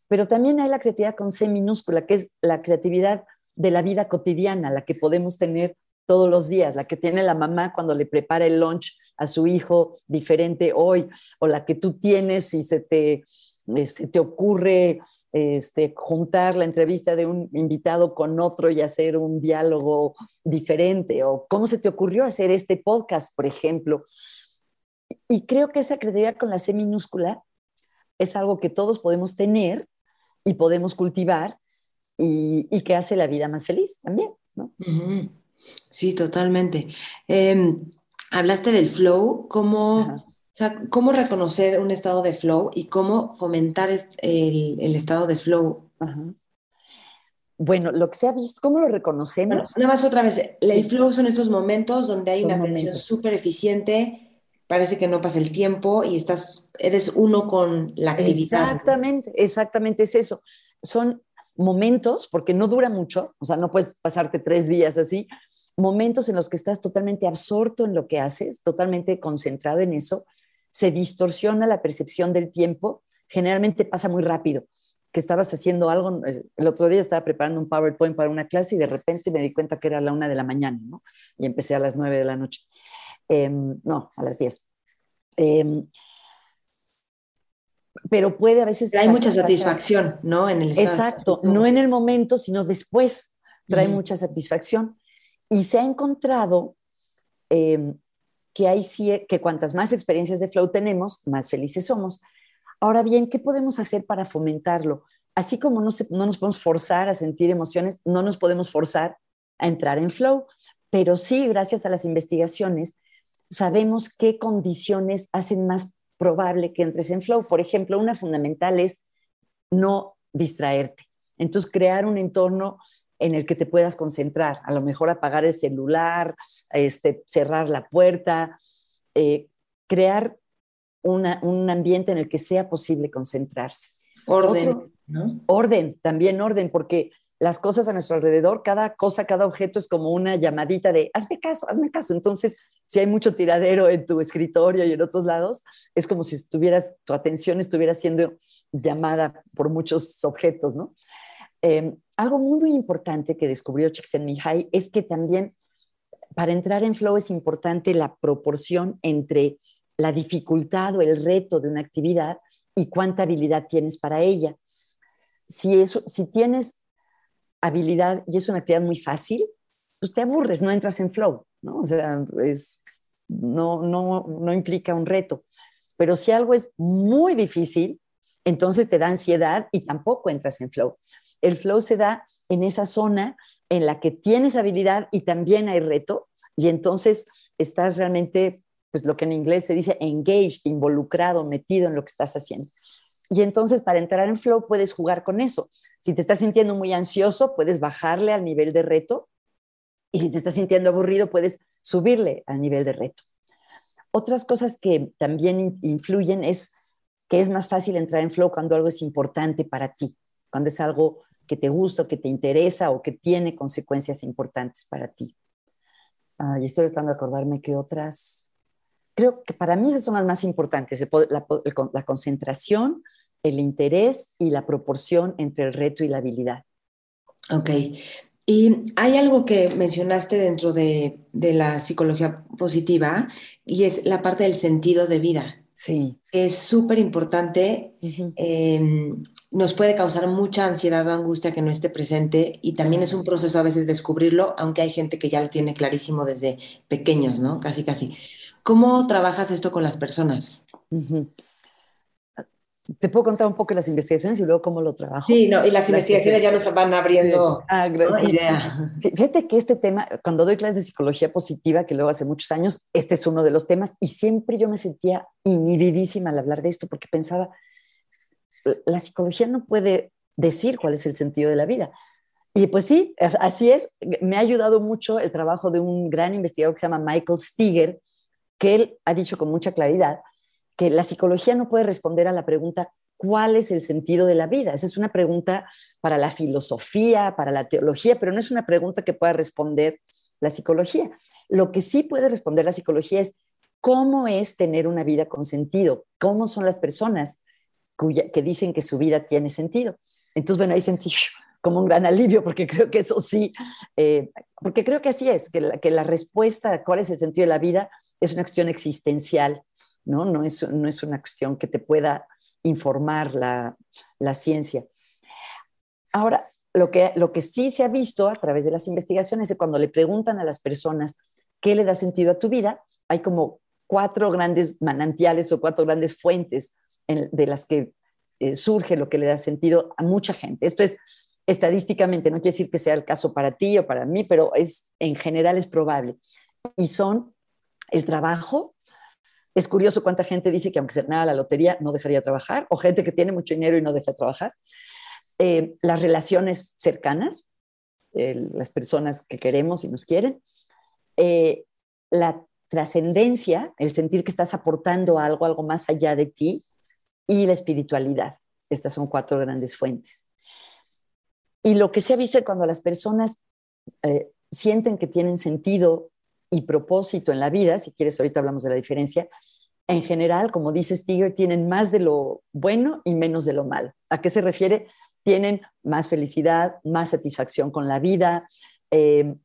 Pero también hay la creatividad con C minúscula, que es la creatividad de la vida cotidiana, la que podemos tener todos los días, la que tiene la mamá cuando le prepara el lunch a su hijo diferente hoy, o la que tú tienes si se te, eh, te ocurre este, juntar la entrevista de un invitado con otro y hacer un diálogo diferente, o cómo se te ocurrió hacer este podcast, por ejemplo. Y creo que esa credibilidad con la C minúscula es algo que todos podemos tener y podemos cultivar y, que hace la vida más feliz también, ¿no? Sí, totalmente. Em, hablaste del flow, ¿cómo, cómo reconocer un estado de flow y cómo fomentar el, estado de flow? Bueno, lo que se ha visto, ¿cómo lo reconocemos? nada más otra vez, el flow son estos momentos donde hay una atención súper eficiente, parece que no pasa el tiempo y estás, eres uno con la actividad. Exactamente, exactamente es eso. Son momentos, porque no dura mucho, o sea, no puedes pasarte tres días así, momentos en los que estás totalmente absorto en lo que haces, totalmente concentrado en eso, se distorsiona la percepción del tiempo, generalmente pasa muy rápido, que estabas haciendo algo, el otro día estaba preparando un PowerPoint para una clase y de repente me di cuenta que era la una de la mañana, ¿no? Y empecé a las nueve de la noche. Em, no, a las diez. Em, pero puede a veces... Hay mucha satisfacción, ¿no? En el Exacto, no en el momento, sino después trae mucha satisfacción. Y se ha encontrado em, que, hay, que cuantas más experiencias de flow tenemos, más felices somos. Ahora bien, ¿qué podemos hacer para fomentarlo? Así como no, no nos podemos forzar a sentir emociones, no nos podemos forzar a entrar en flow, pero sí, gracias a las investigaciones, sabemos qué condiciones hacen más probable que entres en flow. Por ejemplo, una fundamental es no distraerte. Entonces, crear un entorno en el que te puedas concentrar, a lo mejor apagar el celular, este, cerrar la puerta, eh, crear un ambiente en el que sea posible concentrarse. Orden. Orden, también orden, porque las cosas a nuestro alrededor, cada cosa, cada objeto es como una llamadita de hazme caso, hazme caso. Entonces, si hay mucho tiradero en tu escritorio y en otros lados, es como si estuvieras, tu atención estuviera siendo llamada por muchos objetos, ¿no? Em, algo muy, importante que descubrió Csikszentmihalyi es que también para entrar en flow es importante la proporción entre la dificultad o el reto de una actividad y cuánta habilidad tienes para ella. Si, eso, si tienes habilidad y es una actividad muy fácil, pues te aburres, no entras en flow, ¿no? O sea, es, no, no, no implica un reto. Pero si algo es muy difícil, entonces te da ansiedad y tampoco entras en flow. El flow se da en esa zona en la que tienes habilidad y también hay reto y entonces estás realmente, pues lo que en inglés se dice engaged, involucrado, metido en lo que estás haciendo. Y entonces para entrar en flow puedes jugar con eso. Si te estás sintiendo muy ansioso, puedes bajarle al nivel de reto. Y si te estás sintiendo aburrido, puedes subirle al nivel de reto. Otras cosas que también influyen es que es más fácil entrar en flow cuando algo es importante para ti, cuando es algo que te gusta, que te interesa o que tiene consecuencias importantes para ti. y estoy tratando de acordarme que otras creo que para mí esas son las más importantes, la, concentración, el interés y la proporción entre el reto y la habilidad. Ok. Y hay algo que mencionaste dentro de, la psicología positiva y es la parte del sentido de vida. Sí. Es súper importante. Em, nos puede causar mucha ansiedad o angustia que no esté presente y también es un proceso a veces descubrirlo, aunque hay gente que ya lo tiene clarísimo desde pequeños, ¿no? Casi, casi. ¿Cómo trabajas esto con las personas? Te puedo contar un poco las investigaciones y luego cómo lo trabajo. Sí, no, y las, investigaciones ya nos van abriendo ah, idea. fíjate que este tema, cuando doy clases de psicología positiva, que luego hace muchos años, este es uno de los temas, y siempre yo me sentía inhibidísima al hablar de esto, porque pensaba, la psicología no puede decir cuál es el sentido de la vida. Y pues sí, así es. Me ha ayudado mucho el trabajo de un gran investigador que se llama Michael Steger, que él ha dicho con mucha claridad que la psicología no puede responder a la pregunta ¿cuál es el sentido de la vida? Esa es una pregunta para la filosofía, para la teología, pero no es una pregunta que pueda responder la psicología. Lo que sí puede responder la psicología es cómo es tener una vida con sentido, cómo son las personas que dicen que su vida tiene sentido. Entonces, bueno, ahí sentí como un gran alivio, porque creo que eso sí, eh, porque creo que así es, que la, que la respuesta a cuál es el sentido de la vida es una cuestión existencial, ¿no? No es, no es una cuestión que te pueda informar la, la ciencia. Ahora, lo que, lo que sí se ha visto a través de las investigaciones es que cuando le preguntan a las personas qué le da sentido a tu vida, hay como cuatro grandes manantiales o cuatro grandes fuentes de las que eh, surge lo que le da sentido a mucha gente. Esto es estadísticamente, no quiere decir que sea el caso para ti o para mí, pero es, en general es probable. Y son el trabajo. Es curioso cuánta gente dice que aunque se nada la lotería no dejaría trabajar, o gente que tiene mucho dinero y no deja trabajar. Eh, las relaciones cercanas, las personas que queremos y nos quieren, eh, la trascendencia, el sentir que estás aportando algo, algo más allá de ti, y la espiritualidad. Estas son cuatro grandes fuentes. Y lo que se ha visto cuando las personas eh, sienten que tienen sentido y propósito en la vida, si quieres ahorita hablamos de la diferencia, en general, como dice Stiger, tienen más de lo bueno y menos de lo malo. ¿A qué se refiere? Tienen más felicidad, más satisfacción con la vida, eh,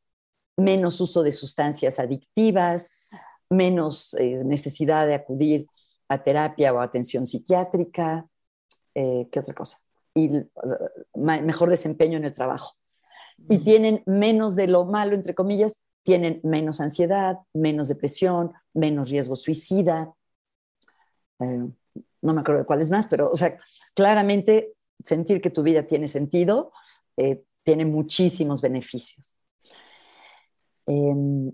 menos uso de sustancias adictivas, menos eh, necesidad de acudir a terapia o atención psiquiátrica. ¿Qué otra cosa? Y mejor desempeño en el trabajo. Y tienen menos de lo malo, entre comillas, tienen menos ansiedad, menos depresión, menos riesgo suicida. Eh, no me acuerdo de cuáles más, pero, o sea, claramente sentir que tu vida tiene sentido eh, tiene muchísimos beneficios. Em,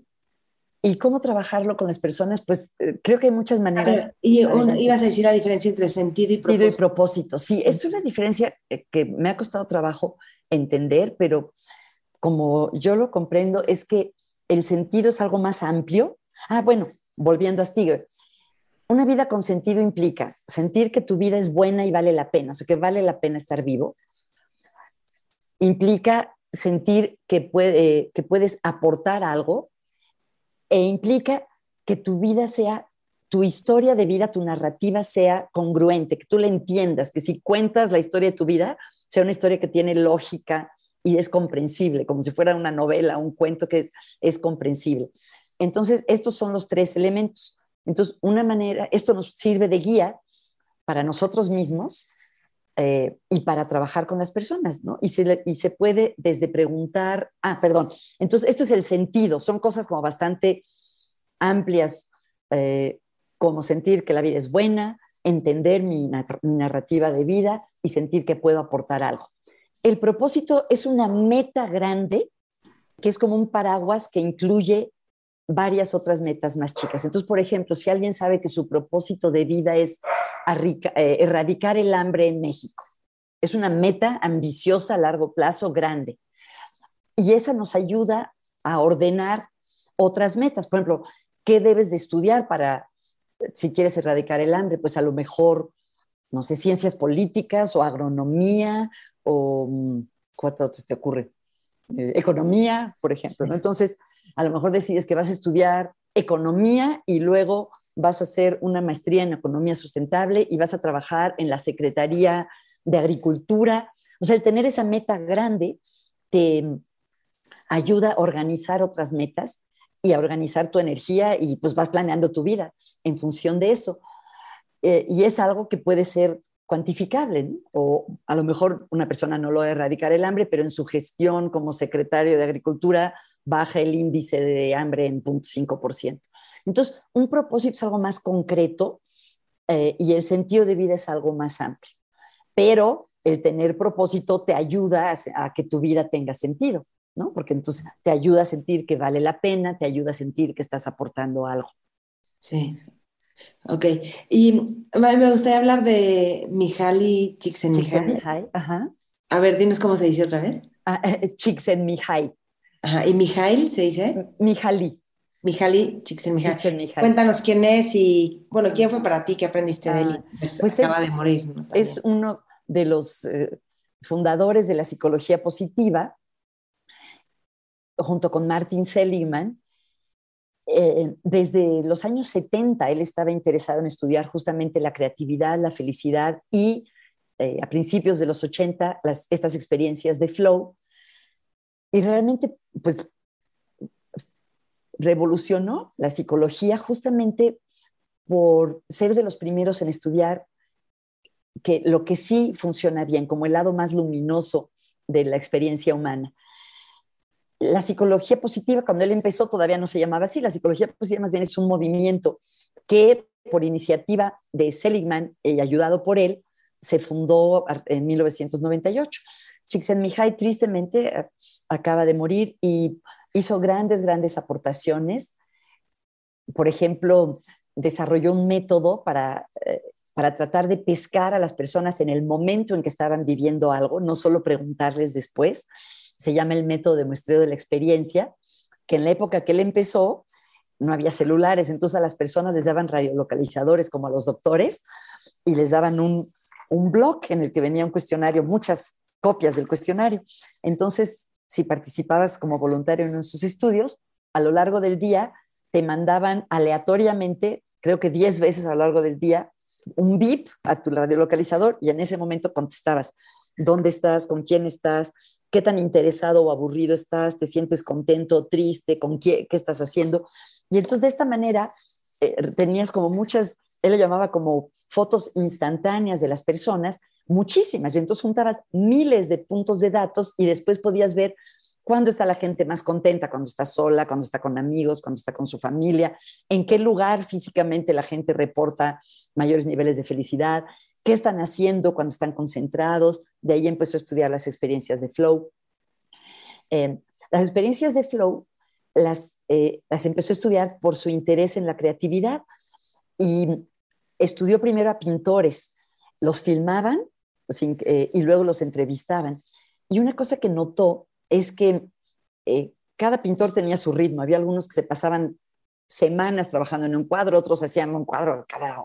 ¿Y cómo trabajarlo con las personas? Pues eh, creo que hay muchas maneras. y ibas a decir la diferencia entre sentido y propósito. Sentido y propósito, sí, es una diferencia que me ha costado trabajo entender, pero como yo lo comprendo, es que el sentido es algo más amplio. Ah, bueno, volviendo a Stiger, una vida con sentido implica sentir que tu vida es buena y vale la pena, o sea, que vale la pena estar vivo. Implica sentir que, puede, que puedes aportar algo e implica que tu vida sea, tu historia de vida, tu narrativa sea congruente, que tú la entiendas, que si cuentas la historia de tu vida, sea una historia que tiene lógica y es comprensible, como si fuera una novela, un cuento que es comprensible. Entonces, estos son los tres elementos. Entonces, una manera, esto nos sirve de guía para nosotros mismos eh, y para trabajar con las personas, ¿no? Y se, y se puede desde preguntar, ah, perdón, entonces esto es el sentido, son cosas como bastante amplias, eh, como sentir que la vida es buena, entender mi, mi narrativa de vida y sentir que puedo aportar algo. El propósito es una meta grande que es como un paraguas que incluye varias otras metas más chicas. Entonces, por ejemplo, si alguien sabe que su propósito de vida es erradicar el hambre en México. Es una meta ambiciosa a largo plazo, grande. Y esa nos ayuda a ordenar otras metas. Por ejemplo, ¿qué debes de estudiar para, si quieres erradicar el hambre? Pues a lo mejor, no sé, ciencias políticas o agronomía o, mm, ¿cuánto te ocurre? Eh, economía, por ejemplo. Entonces, a lo mejor decides que vas a estudiar economía y luego vas a hacer una maestría en economía sustentable y vas a trabajar en la Secretaría de Agricultura. O sea, el tener esa meta grande te ayuda a organizar otras metas y a organizar tu energía y pues vas planeando tu vida en función de eso. Eh, y es algo que puede ser cuantificable, o a lo mejor una persona no lo va a erradicar el hambre, pero en su gestión como secretario de Agricultura baja el índice de hambre en 0.5%. Entonces, un propósito es algo más concreto eh, y el sentido de vida es algo más amplio. Pero el tener propósito te ayuda a, que tu vida tenga sentido, ¿no? Porque entonces te ayuda a sentir que vale la pena, te ayuda a sentir que estás aportando algo. Sí. Ok. Y me gustaría hablar de Mihaly Csikszentmihalyi. Ajá. A ver, dinos cómo se dice otra vez. Ah, Csikszentmihalyi. Ajá, ¿y Mijail se dice? Mihaly. Mihaly Csikszentmihalyi. Cuéntanos quién es y, bueno, quién fue para ti que aprendiste de él. Ah, pues, pues acaba de morir. Es uno de los eh, fundadores de la psicología positiva, junto con Martin Seligman. Eh, desde los años 70 él estaba interesado en estudiar justamente la creatividad, la felicidad y eh, a principios de los 80 las, estas experiencias de flow y realmente, pues, revolucionó la psicología justamente por ser de los primeros en estudiar que lo que sí funciona bien, como el lado más luminoso de la experiencia humana. La psicología positiva, cuando él empezó, todavía no se llamaba así. La psicología positiva más bien es un movimiento que por iniciativa de Seligman y ayudado por él, se fundó en 1998. Csikszentmihalyi tristemente eh, acaba de morir y hizo grandes, grandes aportaciones. Por ejemplo, desarrolló un método para, eh, para tratar de pescar a las personas en el momento en que estaban viviendo algo, no solo preguntarles después. Se llama el método de muestreo de la experiencia, que en la época que él empezó no había celulares, entonces a las personas les daban radiolocalizadores como a los doctores y les daban un, un blog en el que venía un cuestionario, muchas copias del cuestionario. Entonces, si participabas como voluntario en sus estudios, a lo largo del día te mandaban aleatoriamente, creo que 10 veces a lo largo del día, un bip a tu radiolocalizador y en ese momento contestabas dónde estás, con quién estás, qué tan interesado o aburrido estás, te sientes contento, triste, con qué, qué estás haciendo. Y entonces de esta manera eh, tenías como muchas, él lo llamaba como fotos instantáneas de las personas, muchísimas. Y entonces juntabas miles de puntos de datos y después podías ver cuándo está la gente más contenta, cuando está sola, cuando está con amigos, cuando está con su familia, en qué lugar físicamente la gente reporta mayores niveles de felicidad, qué están haciendo cuando están concentrados. De ahí empezó a estudiar las experiencias de flow. Eh, las experiencias de flow las, eh, las empezó a estudiar por su interés en la creatividad y estudió primero a pintores. Los filmaban eh, y luego los entrevistaban. Y una cosa que notó es que cada pintor tenía su ritmo. Había algunos que se pasaban semanas trabajando en un cuadro, otros hacían un cuadro cada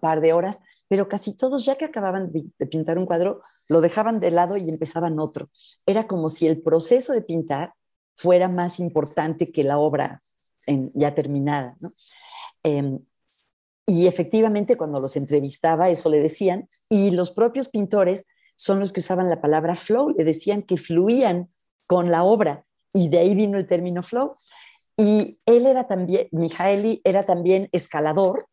par de horas, pero casi todos ya que acababan de pintar un cuadro, lo dejaban de lado y empezaban otro. Era como si el proceso de pintar fuera más importante que la obra ya terminada. Em, y efectivamente cuando los entrevistaba eso le decían, y los propios pintores son los que usaban la palabra flow, le decían que fluían con la obra, y de ahí vino el término flow. Y él era también, Mijaeli era también escalador,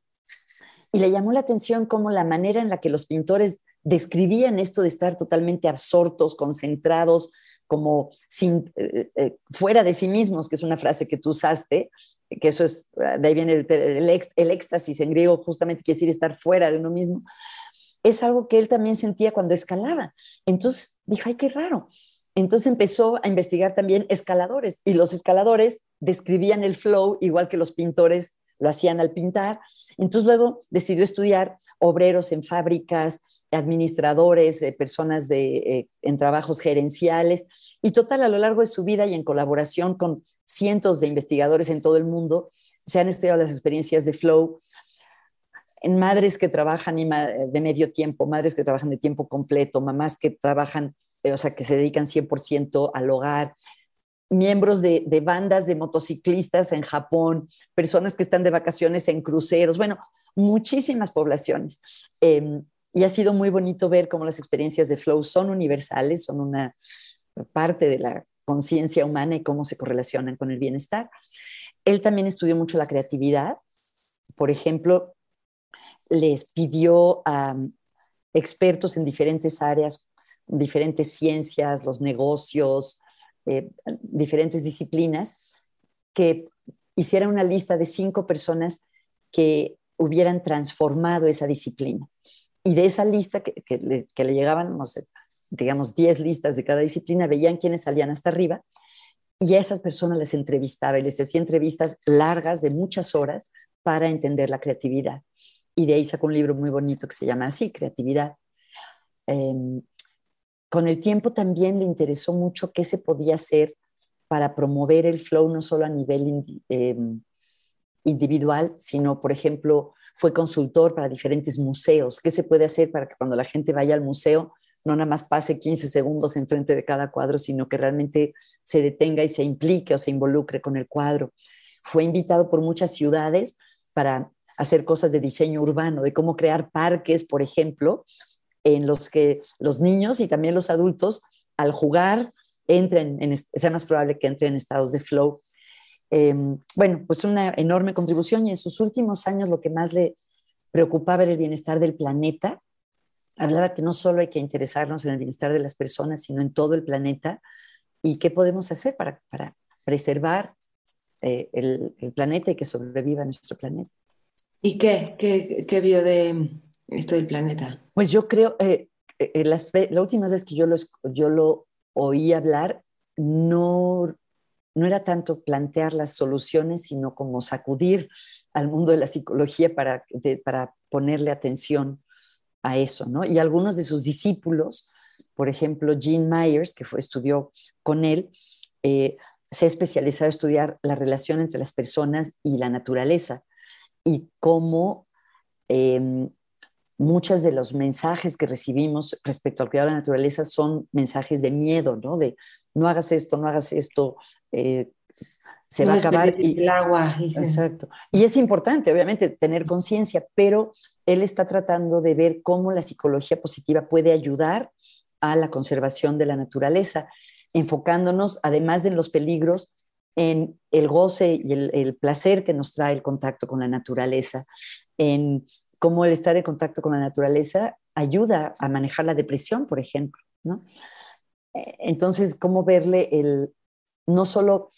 y le llamó la atención cómo la manera en la que los pintores describían esto de estar totalmente absortos, concentrados, como sin, eh, eh, fuera de sí mismos, que es una frase que tú usaste, que eso es, de ahí viene el, el, éxtasis en griego, justamente quiere decir estar fuera de uno mismo, es algo que él también sentía cuando escalaba. Entonces dijo, ay, qué raro. Entonces empezó a investigar también escaladores y los escaladores describían el flow igual que los pintores lo hacían al pintar. Entonces luego decidió estudiar obreros en fábricas, administradores, eh, personas de, eh, en trabajos gerenciales y total a lo largo de su vida y en colaboración con cientos de investigadores en todo el mundo, se han estudiado las experiencias de flow en madres que trabajan de medio tiempo, madres que trabajan de tiempo completo, mamás que trabajan, eh, o sea, que se dedican 100% al hogar, miembros de, bandas de motociclistas en Japón, personas que están de vacaciones en cruceros, bueno, muchísimas poblaciones. Em, y ha sido muy bonito ver cómo las experiencias de flow son universales, son una parte de la conciencia humana y cómo se correlacionan con el bienestar. Él también estudió mucho la creatividad. Por ejemplo, les pidió a expertos en diferentes áreas, diferentes ciencias, los negocios, eh, diferentes disciplinas, que hiciera una lista de cinco personas que hubieran transformado esa disciplina. Y de esa lista que, le, llegaban, no sé, digamos, 10 listas de cada disciplina, veían quiénes salían hasta arriba y a esas personas les entrevistaba y les hacía entrevistas largas de muchas horas para entender la creatividad. Y de ahí sacó un libro muy bonito que se llama así, Creatividad. Em, con el tiempo también le interesó mucho qué se podía hacer para promover el flow no solo a nivel em, individual, sino, por ejemplo, fue consultor para diferentes museos. ¿Qué se puede hacer para que cuando la gente vaya al museo no nada más pase 15 segundos enfrente de cada cuadro, sino que realmente se detenga y se implique o se involucre con el cuadro? Fue invitado por muchas ciudades para hacer cosas de diseño urbano, de cómo crear parques, por ejemplo, en los que los niños y también los adultos, al jugar, entren, en, sea más probable que entren en estados de flow. Em, bueno, pues una enorme contribución y en sus últimos años lo que más le preocupaba era el bienestar del planeta. Hablaba que no solo hay que interesarnos en el bienestar de las personas, sino en todo el planeta y qué podemos hacer para, para preservar eh, el, el planeta y que sobreviva nuestro planeta. ¿Y qué? ¿Qué, qué vio de esto del planeta? Pues yo creo, eh, eh, las, la última vez que yo lo, yo lo oí hablar, no, no era tanto plantear las soluciones, sino como sacudir al mundo de la psicología para, para ponerle atención a eso, ¿no? Y algunos de sus discípulos, por ejemplo, Jean Myers, que fue, estudió con él, eh, se ha especializado en estudiar la relación entre las personas y la naturaleza y cómo em, muchos de los mensajes que recibimos respecto al cuidado de la naturaleza son mensajes de miedo, ¿no? De no hagas esto, no hagas esto, eh, se va a acabar. Y, el agua. Exacto. Y es importante, obviamente, tener conciencia, pero él está tratando de ver cómo la psicología positiva puede ayudar a la conservación de la naturaleza, enfocándonos, además de los peligros, en el goce y el, el placer que nos trae el contacto con la naturaleza, en cómo el estar en contacto con la naturaleza ayuda a manejar la depresión, por ejemplo. Eh, entonces, cómo verle el, no solo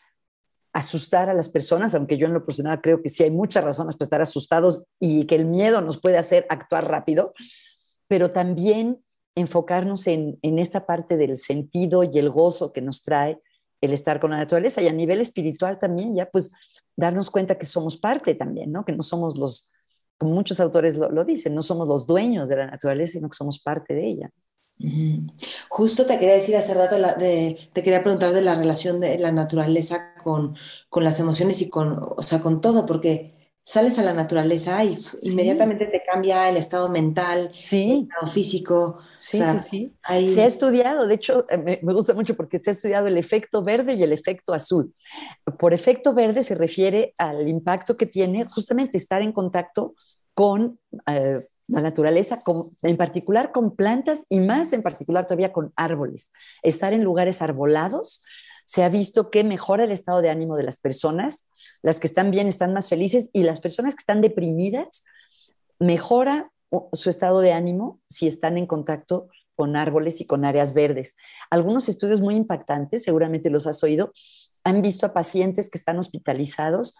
asustar a las personas, aunque yo en lo personal creo que sí hay muchas razones para estar asustados y que el miedo nos puede hacer actuar rápido, pero también enfocarnos en, en esta parte del sentido y el gozo que nos trae el estar con la naturaleza y a nivel espiritual también, ya pues darnos cuenta que somos parte también, ¿no? Que no somos los, como muchos autores lo, dicen, no somos los dueños de la naturaleza, sino que somos parte de ella. Justo te quería decir hace rato, te quería preguntar de la relación de la naturaleza con, con, las emociones y con, o sea, con todo, porque sales a la naturaleza y inmediatamente te cambia el estado mental, el estado físico. Sí, sí, sí. Se ha estudiado, de hecho, eh, me, me, gusta mucho porque se ha estudiado el efecto verde y el efecto azul. Por efecto verde se refiere al impacto que tiene justamente estar en contacto con eh, la naturaleza, en particular con plantas y más en particular todavía con árboles. Estar en lugares arbolados se ha visto que mejora el estado de ánimo de las personas, las que están bien están más felices y las personas que están deprimidas mejora su estado de ánimo si están en contacto con árboles y con áreas verdes. Algunos estudios muy impactantes, seguramente los has oído, han visto a pacientes que están hospitalizados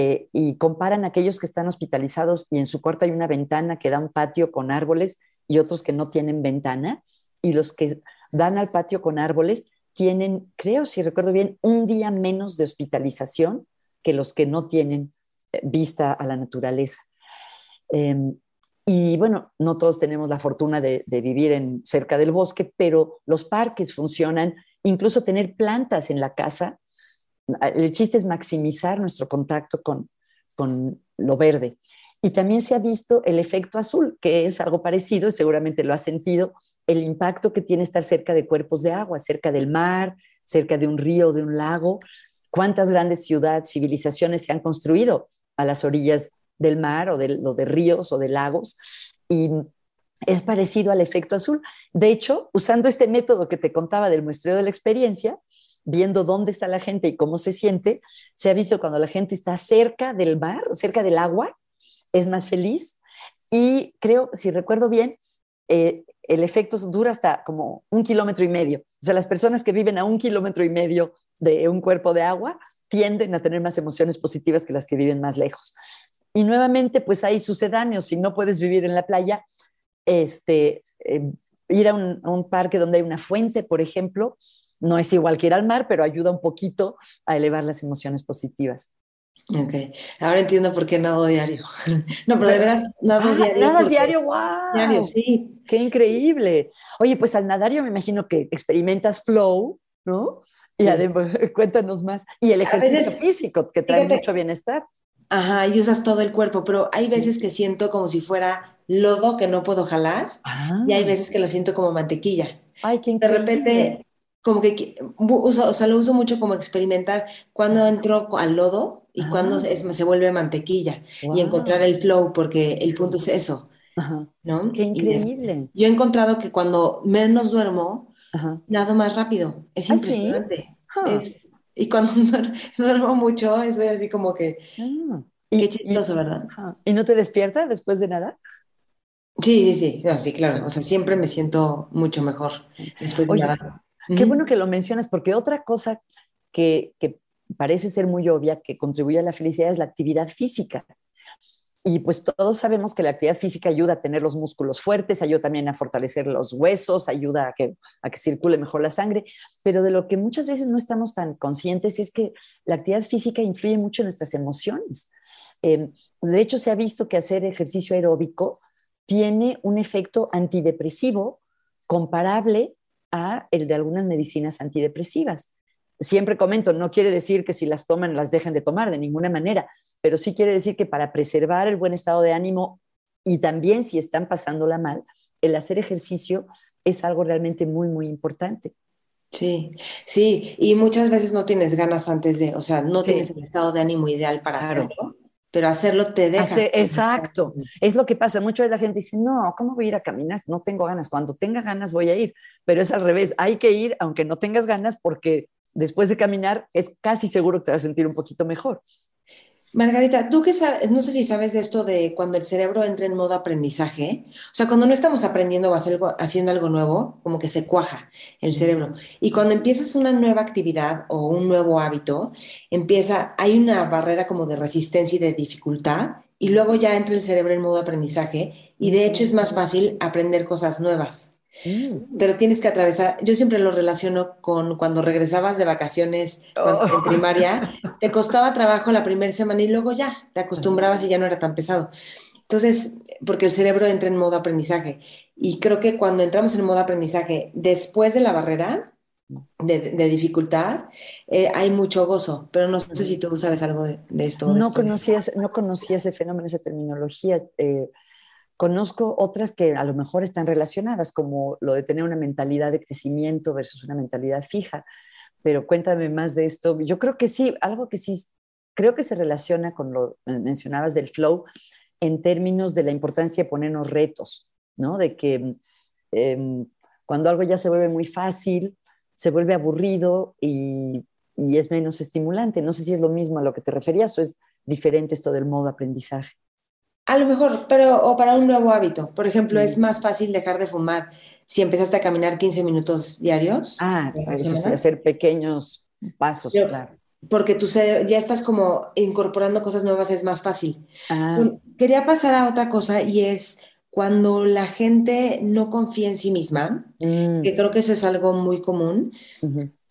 eh, y comparan aquellos que están hospitalizados y en su cuarto hay una ventana que da un patio con árboles y otros que no tienen ventana, y los que dan al patio con árboles tienen, creo, si recuerdo bien, un día menos de hospitalización que los que no tienen eh, vista a la naturaleza. Em, y bueno, no todos tenemos la fortuna de, de, vivir en, cerca del bosque, pero los parques funcionan, incluso tener plantas en la casa el chiste es maximizar nuestro contacto con, con lo verde. Y también se ha visto el efecto azul, que es algo parecido, seguramente lo has sentido, el impacto que tiene estar cerca de cuerpos de agua, cerca del mar, cerca de un río, de un lago. ¿Cuántas grandes ciudades, civilizaciones se han construido a las orillas del mar o de, o de ríos o de lagos? Y es parecido al efecto azul. De hecho, usando este método que te contaba del muestreo de la experiencia, viendo dónde está la gente y cómo se siente, se ha visto cuando la gente está cerca del mar, cerca del agua, es más feliz. Y creo, si recuerdo bien, eh, el efecto dura hasta como un kilómetro y medio. O sea, las personas que viven a un kilómetro y medio de un cuerpo de agua tienden a tener más emociones positivas que las que viven más lejos. Y nuevamente, pues hay sucedáneos. Si no puedes vivir en la playa, este, eh, ir a un, a un parque donde hay una fuente, por ejemplo, no es igual que ir al mar, pero ayuda un poquito a elevar las emociones positivas. Ok, ahora entiendo por qué nado diario. <laughs> No, pero de verdad, nado ah, diario. Nadas diario, wow. Diario, sí. Qué increíble. Oye, pues al nadar yo me imagino que experimentas flow, ¿no? Y además, <laughs> cuéntanos más. Y el ejercicio físico, que trae mucho bienestar. Ajá, y usas todo el cuerpo, pero hay veces que siento como si fuera lodo que no puedo jalar, y hay ah. veces que lo siento como mantequilla. Ay, qué increíble. De repente como que uso, o sea, lo uso mucho como experimentar cuando entro al lodo y cuando se vuelve mantequilla y encontrar el flow, porque el punto es eso, ¿no? Qué increíble. yo he encontrado que cuando menos duermo, nado más rápido, es ¿Ah, impresionante. y cuando <laughs> duermo mucho, eso es así como que... Ah. Qué chistoso, ¿verdad? ¿Y no te despierta después de nadar? Sí, sí, sí, sí, claro. O sea, siempre me siento mucho mejor después de nadar. Qué bueno que lo mencionas, porque otra cosa que, parece ser muy obvia que contribuye a la felicidad es la actividad física. Y pues todos sabemos que la actividad física ayuda a tener los músculos fuertes, ayuda también a fortalecer los huesos, ayuda a que, a que circule mejor la sangre, pero de lo que muchas veces no estamos tan conscientes es que la actividad física influye mucho en nuestras emociones. Em, de hecho, se ha visto que hacer ejercicio aeróbico tiene un efecto antidepresivo comparable a el de algunas medicinas antidepresivas. Siempre comento, no quiere decir que si las toman las dejen de tomar de ninguna manera, pero sí quiere decir que para preservar el buen estado de ánimo y también si están pasándola mal, el hacer ejercicio es algo realmente muy, muy importante. Sí, sí, y muchas veces no tienes ganas antes de, o sea, no tienes el estado de ánimo ideal para hacerlo, pero hacerlo te deja. exacto, es lo que pasa. Muchas veces la gente dice, no, ¿cómo voy a ir a caminar? No tengo ganas. Cuando tenga ganas voy a ir, pero es al revés, hay que ir aunque no tengas ganas porque después de caminar es casi seguro que te vas a sentir un poquito mejor. Margarita, tú que sabes, no sé si sabes esto de cuando el cerebro entra en modo aprendizaje, o sea, cuando no estamos aprendiendo o haciendo algo nuevo, como que se cuaja el cerebro. Y cuando empiezas una nueva actividad o un nuevo hábito, empieza, hay una barrera como de resistencia y de dificultad, y luego ya entra el cerebro en modo aprendizaje, y de hecho es más fácil aprender cosas nuevas. Mm. Pero tienes que atravesar, yo siempre lo relaciono con cuando regresabas de vacaciones en oh. primaria, <laughs> te costaba trabajo la primera semana y luego ya te acostumbrabas y ya no era tan pesado. Entonces, porque el cerebro entra en modo aprendizaje. Y creo que cuando entramos en modo aprendizaje después de la barrera de, dificultad, eh, hay mucho gozo. Pero no sé si tú sabes algo de, esto. No, Conocías, no conocía ese fenómeno, esa terminología. Eh, Conozco otras que a lo mejor están relacionadas, como lo de tener una mentalidad de crecimiento versus una mentalidad fija, pero cuéntame más de esto. Yo creo que sí, algo que sí, creo que se relaciona con lo mencionabas del flow en términos de la importancia de ponernos retos, ¿no? De que em, cuando algo ya se vuelve muy fácil, se vuelve aburrido y, y es menos estimulante. No sé si es lo mismo a lo que te referías o es diferente esto del modo aprendizaje. A lo mejor, pero o para un nuevo hábito. Por ejemplo, es mm. más fácil dejar de fumar si empezaste a caminar 15 minutos diarios. Ah, eso sí, hacer pequeños pasos, claro. Porque tú ya estás como incorporando cosas nuevas, es más fácil. Ah. Quería pasar a otra cosa y es cuando la gente no confía en sí misma, mm. que creo que eso es algo muy común,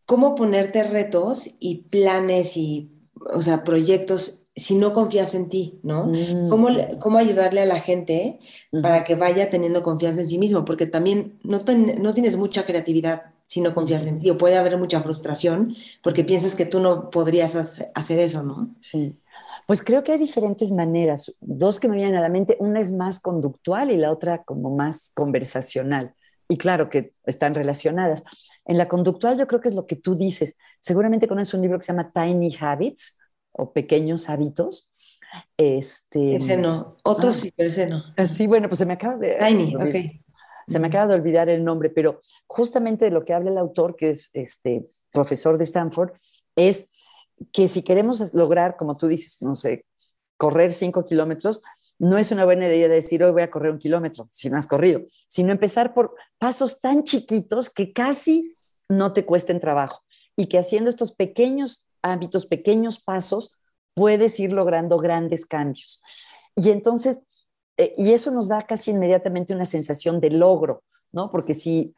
cómo ponerte retos y planes y, o sea, proyectos si no confías en ti, ¿no? Mm. ¿Cómo, ayudarle a la gente para que vaya teniendo confianza en sí mismo? Porque también no, no tienes mucha creatividad si no confías en ti, o puede haber mucha frustración porque piensas que tú no podrías hacer eso, ¿no? Sí. Pues creo que hay diferentes maneras, dos que me vienen a la mente, una es más conductual y la otra como más conversacional. Y claro que están relacionadas. En la conductual yo creo que es lo que tú dices. Seguramente conoces un libro que se llama Tiny Habits, o pequeños hábitos. Este, ese no, otros ah, sí, pero ese no. Sí, bueno, pues se me acaba de... Tiny, ok. Se me acaba de olvidar el nombre, pero justamente de lo que habla el autor, que es este profesor de Stanford, es que si queremos lograr, como tú dices, no sé, correr cinco kilómetros, no es una buena idea decir hoy voy a correr un kilómetro, si no has corrido, sino empezar por pasos tan chiquitos que casi no te cuesten trabajo y que haciendo estos pequeños hábitos, pequeños pasos, puedes ir logrando grandes cambios. Y entonces, eh, y eso nos da casi inmediatamente una sensación de logro, ¿no? Porque si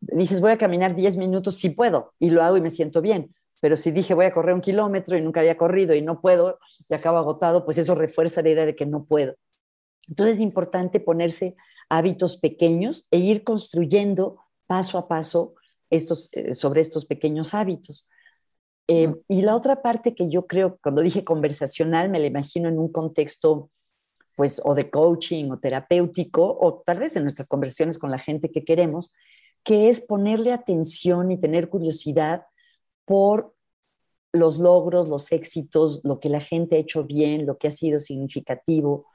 dices, voy a caminar 10 minutos, sí puedo, y lo hago y me siento bien. Pero si dije, voy a correr un kilómetro y nunca había corrido y no puedo, y acabo agotado, pues eso refuerza la idea de que no puedo. Entonces es importante ponerse hábitos pequeños e ir construyendo paso a paso estos, eh, sobre estos pequeños hábitos. Eh, y la otra parte que yo creo, cuando dije conversacional, me la imagino en un contexto, pues, o de coaching o terapéutico, o tal vez en nuestras conversaciones con la gente que queremos, que es ponerle atención y tener curiosidad por los logros, los éxitos, lo que la gente ha hecho bien, lo que ha sido significativo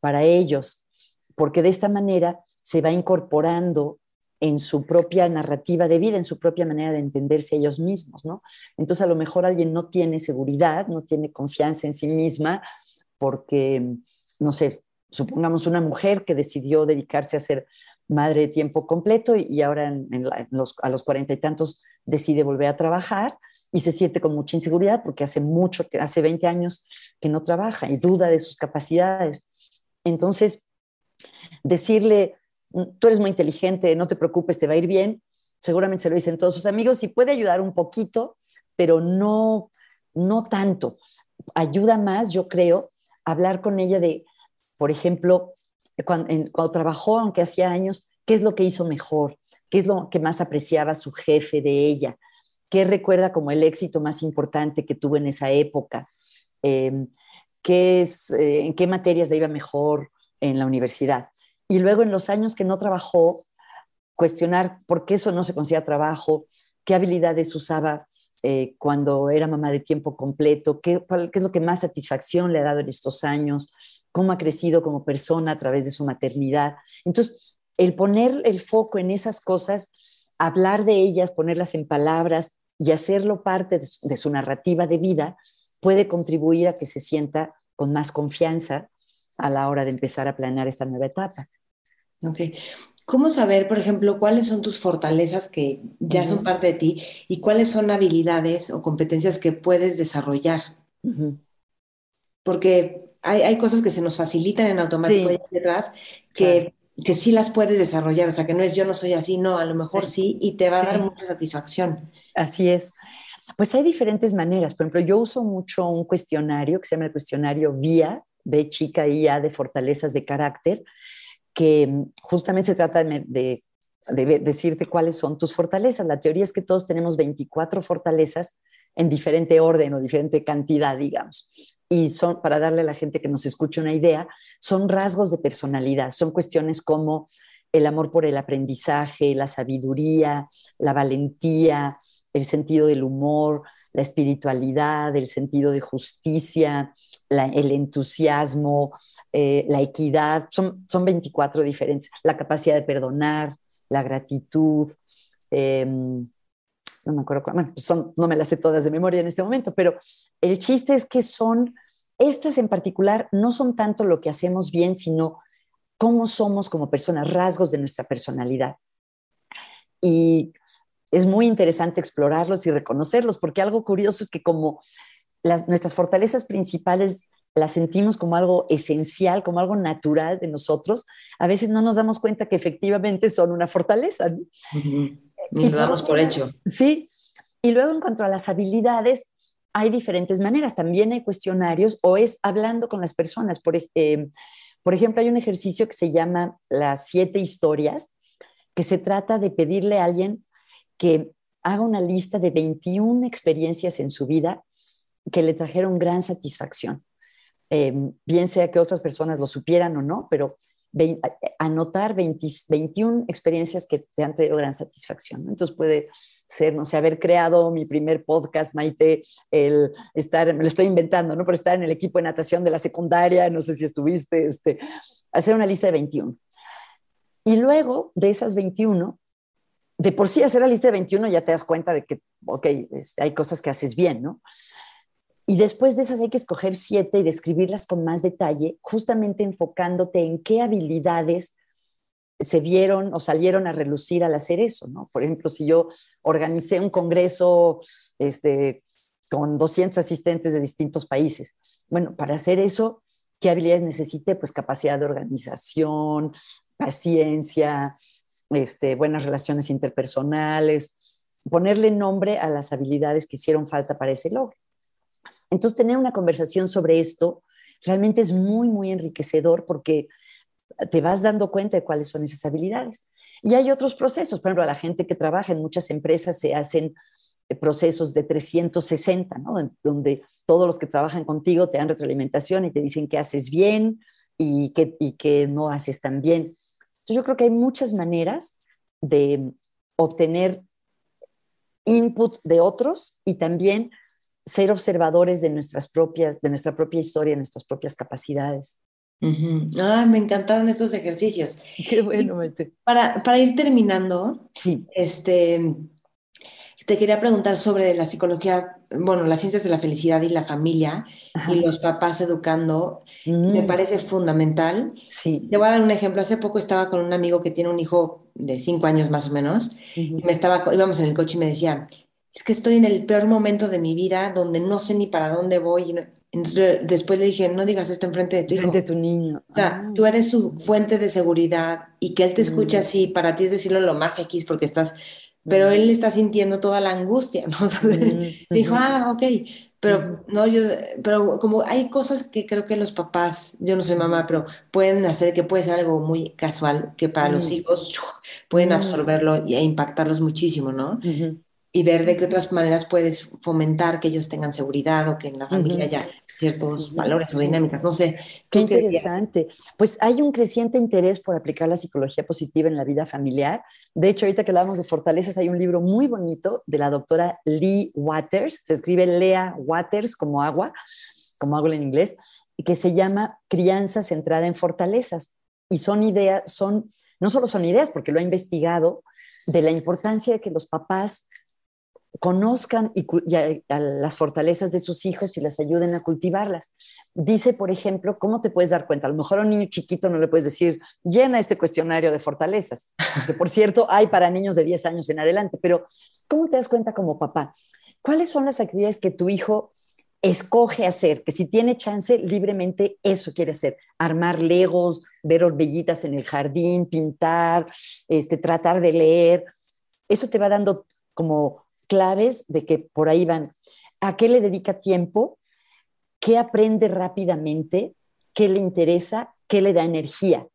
para ellos, porque de esta manera se va incorporando en su propia narrativa de vida, en su propia manera de entenderse ellos mismos, ¿no? Entonces a lo mejor alguien no tiene seguridad, no tiene confianza en sí misma porque, no sé, supongamos una mujer que decidió dedicarse a ser madre de tiempo completo y, ahora a los cuarenta y tantos decide volver a trabajar y se siente con mucha inseguridad porque hace mucho, hace 20 años que no trabaja y duda de sus capacidades. Entonces, decirle, tú eres muy inteligente, no te preocupes, te va a ir bien, seguramente se lo dicen todos sus amigos y puede ayudar un poquito, pero no, no tanto. Ayuda más, yo creo, hablar con ella de, por ejemplo, cuando, trabajó, aunque hacía años, qué es lo que hizo mejor, qué es lo que más apreciaba su jefe de ella, qué recuerda como el éxito más importante que tuvo en esa época, em, qué es, eh, en qué materias le iba mejor en la universidad. Y luego en los años que no trabajó, cuestionar por qué eso no se considera trabajo, qué habilidades usaba eh, cuando era mamá de tiempo completo, qué, qué es lo que más satisfacción le ha dado en estos años, cómo ha crecido como persona a través de su maternidad. Entonces, el poner el foco en esas cosas, hablar de ellas, ponerlas en palabras y hacerlo parte de su, narrativa de vida, puede contribuir a que se sienta con más confianza a la hora de empezar a planear esta nueva etapa. Ok. ¿Cómo saber, por ejemplo, cuáles son tus fortalezas que ya son parte de ti y cuáles son habilidades o competencias que puedes desarrollar? Porque hay, cosas que se nos facilitan en automático detrás que, que sí las puedes desarrollar, o sea, que no es yo no soy así, no, a lo mejor sí, y te va a dar mucha satisfacción. Así es. Pues hay diferentes maneras. Por ejemplo, yo uso mucho un cuestionario que se llama el cuestionario VIA, B chica IA de fortalezas de carácter, que justamente se trata de, de, de, decirte cuáles son tus fortalezas. La teoría es que todos tenemos 24 fortalezas en diferente orden o diferente cantidad, digamos. Y son, para darle a la gente que nos escuche una idea, son rasgos de personalidad, son cuestiones como el amor por el aprendizaje, la sabiduría, la valentía, el sentido del humor, la espiritualidad, el sentido de justicia, el entusiasmo, eh, la equidad, son, son 24 diferentes, la capacidad de perdonar, la gratitud, em, no me acuerdo, bueno, pues son, no me las sé todas de memoria en este momento, pero el chiste es que son, estas en particular, no son tanto lo que hacemos bien, sino cómo somos como personas, rasgos de nuestra personalidad. Y es muy interesante explorarlos y reconocerlos, porque algo curioso es que como las, nuestras fortalezas principales las sentimos como algo esencial, como algo natural de nosotros, a veces no nos damos cuenta que efectivamente son una fortaleza. ¿no? Y lo damos por hecho. Sí. Y luego en cuanto a las habilidades, hay diferentes maneras. También hay cuestionarios o es hablando con las personas. Por, eh, por ejemplo, hay un ejercicio que se llama las siete historias, que se trata de pedirle a alguien que haga una lista de 21 experiencias en su vida que le trajeron gran satisfacción. Eh, bien sea que otras personas lo supieran o no, pero anotar 21 experiencias que te han traído gran satisfacción. Entonces puede ser, no sé, haber creado mi primer podcast, Maite, el estar, me lo estoy inventando, ¿no? Pero estar en el equipo de natación de la secundaria, no sé si estuviste, este, hacer una lista de 21. Y luego de esas 21, de por sí hacer la lista de 21 ya te das cuenta de que, ok, este, hay cosas que haces bien, ¿no? Y después de esas hay que escoger siete y describirlas con más detalle, justamente enfocándote en qué habilidades se vieron o salieron a relucir al hacer eso, ¿no? Por ejemplo, si yo organicé un congreso este, con 200 asistentes de distintos países, bueno, para hacer eso, ¿qué habilidades necesité? Pues capacidad de organización, paciencia, este, buenas relaciones interpersonales, ponerle nombre a las habilidades que hicieron falta para ese logro. Entonces, tener una conversación sobre esto realmente es muy, muy enriquecedor porque te vas dando cuenta de cuáles son esas habilidades. Y hay otros procesos, por ejemplo, a la gente que trabaja en muchas empresas se hacen procesos de 360, ¿no? donde todos los que trabajan contigo te dan retroalimentación y te dicen qué haces bien y qué, y qué no haces tan bien. Entonces yo creo que hay muchas maneras de obtener input de otros y también ser observadores de nuestras propias, de nuestra propia historia, de nuestras propias capacidades. Ah, me encantaron estos ejercicios. Qué bueno, Para, para ir terminando, este, te quería preguntar sobre la psicología, bueno, las ciencias de la felicidad y la familia y los papás educando. Me mm. parece fundamental. Sí. Te voy a dar un ejemplo. Hace poco estaba con un amigo que tiene un hijo de cinco años más o menos. y me estaba, íbamos en el coche y me decía, es que estoy en el peor momento de mi vida donde no sé ni para dónde voy. Entonces después le dije, no digas esto enfrente de tu hijo. Frente de tu niño. O sea, Ah. tú eres su fuente de seguridad y que él te escuche Mm. así, para ti es decirlo lo más X porque estás, pero él está sintiendo toda la angustia, ¿no? <laughs> O sea, dijo, ah, ok, pero no, yo, pero como hay cosas que creo que los papás, yo no soy mamá, pero pueden hacer que puede ser algo muy casual, que para los hijos pueden absorberlo y- e impactarlos muchísimo, ¿no? Y ver de qué otras maneras puedes fomentar que ellos tengan seguridad o que en la familia haya ciertos valores o dinámicas, no sé. Qué interesante. Pues hay un creciente interés por aplicar la psicología positiva en la vida familiar. De hecho, ahorita que hablamos de fortalezas, hay un libro muy bonito de la doctora Lee Waters, se escribe Lea Waters como agua, como agua en inglés, que se llama Crianza centrada en fortalezas. Y son ideas, son, no solo son ideas, porque lo ha investigado, de la importancia de que los papás conozcan y, y a las fortalezas de sus hijos y las ayuden a cultivarlas. Dice, por ejemplo, ¿cómo te puedes dar cuenta? A lo mejor a un niño chiquito no le puedes decir, llena este cuestionario de fortalezas, que por cierto hay para niños de 10 años en adelante, pero ¿cómo te das cuenta como papá? ¿Cuáles son las actividades que tu hijo escoge hacer? Que si tiene chance, libremente eso quiere hacer. Armar legos, ver orbellitas en el jardín, pintar, este, tratar de leer. Eso te va dando como claves de que por ahí van. ¿A qué le dedica tiempo? ¿Qué aprende rápidamente? ¿Qué le interesa? ¿Qué le da energía?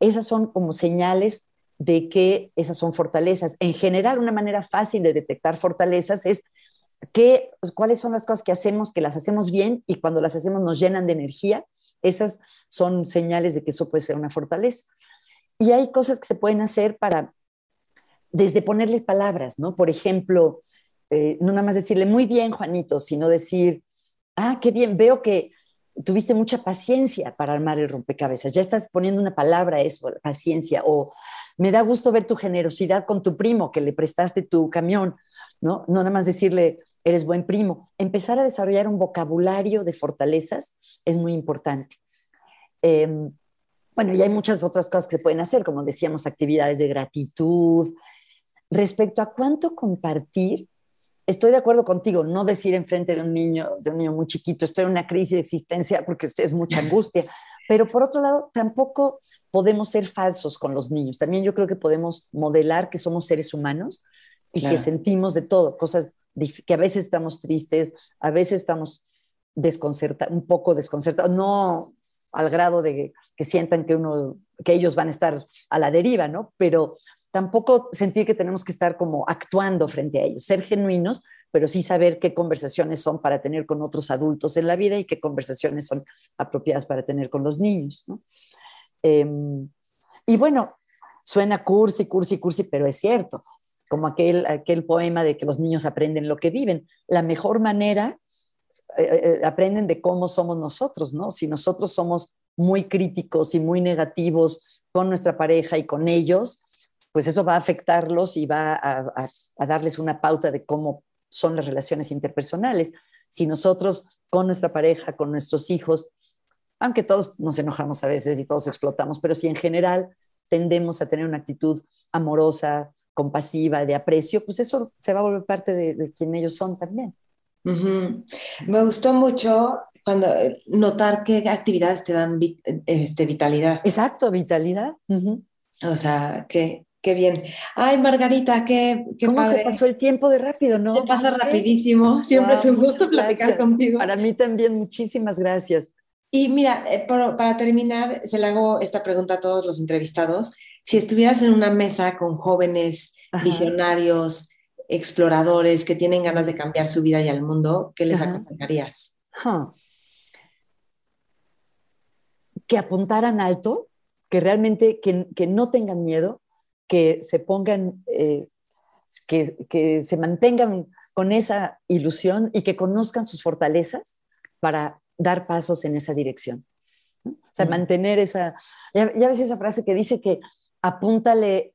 Esas son como señales de que esas son fortalezas. En general, una manera fácil de detectar fortalezas es qué, cuáles son las cosas que hacemos, que las hacemos bien y cuando las hacemos nos llenan de energía. Esas son señales de que eso puede ser una fortaleza. Y hay cosas que se pueden hacer para desde ponerle palabras, ¿no? Por ejemplo, eh, no nada más decirle muy bien, Juanito, sino decir, ah, qué bien, veo que tuviste mucha paciencia para armar el rompecabezas, ya estás poniendo una palabra a eso, paciencia, o me da gusto ver tu generosidad con tu primo, que le prestaste tu camión, ¿no? No nada más decirle, eres buen primo. Empezar a desarrollar un vocabulario de fortalezas es muy importante. Eh, bueno, y hay muchas otras cosas que se pueden hacer, como decíamos, actividades de gratitud, Respecto a cuánto compartir, estoy de acuerdo contigo, no decir enfrente de un niño, de un niño muy chiquito, estoy en una crisis de existencia porque es mucha <laughs> angustia, pero por otro lado, tampoco podemos ser falsos con los niños. También yo creo que podemos modelar que somos seres humanos y claro. que sentimos de todo, cosas que a veces estamos tristes, a veces estamos desconcertados, un poco desconcertados, no al grado de que sientan que uno que ellos van a estar a la deriva, ¿no? Pero tampoco sentir que tenemos que estar como actuando frente a ellos, ser genuinos, pero sí saber qué conversaciones son para tener con otros adultos en la vida y qué conversaciones son apropiadas para tener con los niños, ¿no? Eh, y bueno, suena cursi, cursi, cursi, pero es cierto, como aquel, aquel poema de que los niños aprenden lo que viven. La mejor manera, eh, eh, aprenden de cómo somos nosotros, ¿no? Si nosotros somos muy críticos y muy negativos con nuestra pareja y con ellos, pues eso va a afectarlos y va a, a, a, darles una pauta de cómo son las relaciones interpersonales. Si nosotros con nuestra pareja, con nuestros hijos, aunque todos nos enojamos a veces y todos explotamos, pero si en general tendemos a tener una actitud amorosa, compasiva, de aprecio, pues eso se va a volver parte de, de quien ellos son también. Uh -huh. Me gustó mucho cuando notar qué actividades te dan este, vitalidad. Exacto, vitalidad. Uh -huh. O sea, que qué bien. Ay, Margarita, qué, qué ¿Cómo padre. se pasó el tiempo de rápido, no? Se pasa rapidísimo. <laughs> Siempre wow, es un gusto platicar gracias. contigo. Para mí también, muchísimas gracias. Y mira, eh, para, para terminar, se le hago esta pregunta a todos los entrevistados. Si estuvieras en una mesa con jóvenes Ajá. visionarios, exploradores que tienen ganas de cambiar su vida y al mundo, ¿qué les Ajá. aconsejarías? Huh. Que apuntaran alto, que realmente que, que no tengan miedo, que se pongan, eh, que, que se mantengan con esa ilusión y que conozcan sus fortalezas para dar pasos en esa dirección. O sea, mm. mantener esa, ya, ya, ves esa frase que dice que apúntale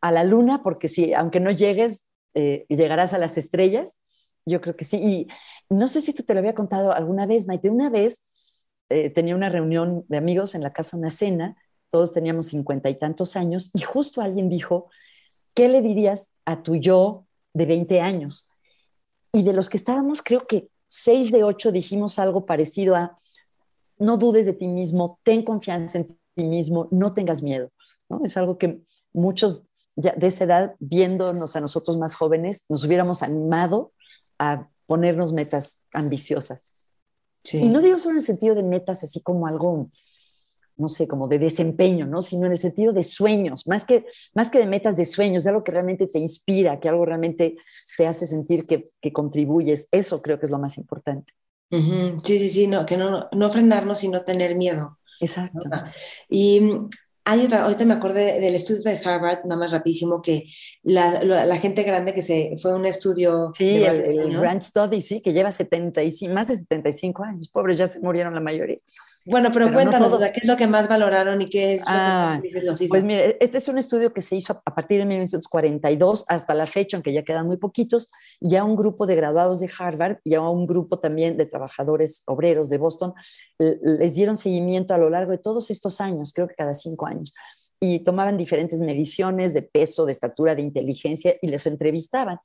a la luna, porque si, aunque no llegues, eh, llegarás a las estrellas. Yo creo que sí. Y no sé si esto te lo había contado alguna vez, Maite. Una vez eh, tenía una reunión de amigos en la casa, una cena, todos teníamos cincuenta y tantos años, y justo alguien dijo, ¿qué le dirías a tu yo de 20 años? Y de los que estábamos, creo que seis de ocho dijimos algo parecido a, no dudes de ti mismo, ten confianza en ti mismo, no tengas miedo. ¿no? Es algo que muchos ya de esa edad, viéndonos a nosotros más jóvenes, nos hubiéramos animado a ponernos metas ambiciosas. Y no digo solo en el sentido de metas así como algo, no sé, como de desempeño, ¿no? Sino en el sentido de sueños, más que, más que de metas de sueños, de algo que realmente te inspira, que algo realmente te hace sentir que, que contribuyes. Eso creo que es lo más importante. Sí, sí, sí, no, que no, no frenarnos y no tener miedo. Exacto. Y hay otra, ahorita me acordé del estudio de Harvard, nada más rapidísimo, que la, la, gente grande que se fue a un estudio. Sí, el, el, Grant Study, sí, que lleva 75, más de 75 años. Pobres, ya se murieron la mayoría. Bueno, pero, cuéntanos, ¿qué es lo que más valoraron y qué es ah, lo que los hizo? Pues mire, este es un estudio que se hizo a partir de 1942 hasta la fecha, aunque ya quedan muy poquitos, y a un grupo de graduados de Harvard y a un grupo también de trabajadores obreros de Boston les dieron seguimiento a lo largo de todos estos años, creo que cada cinco años, y tomaban diferentes mediciones de peso, de estatura, de inteligencia y les entrevistaban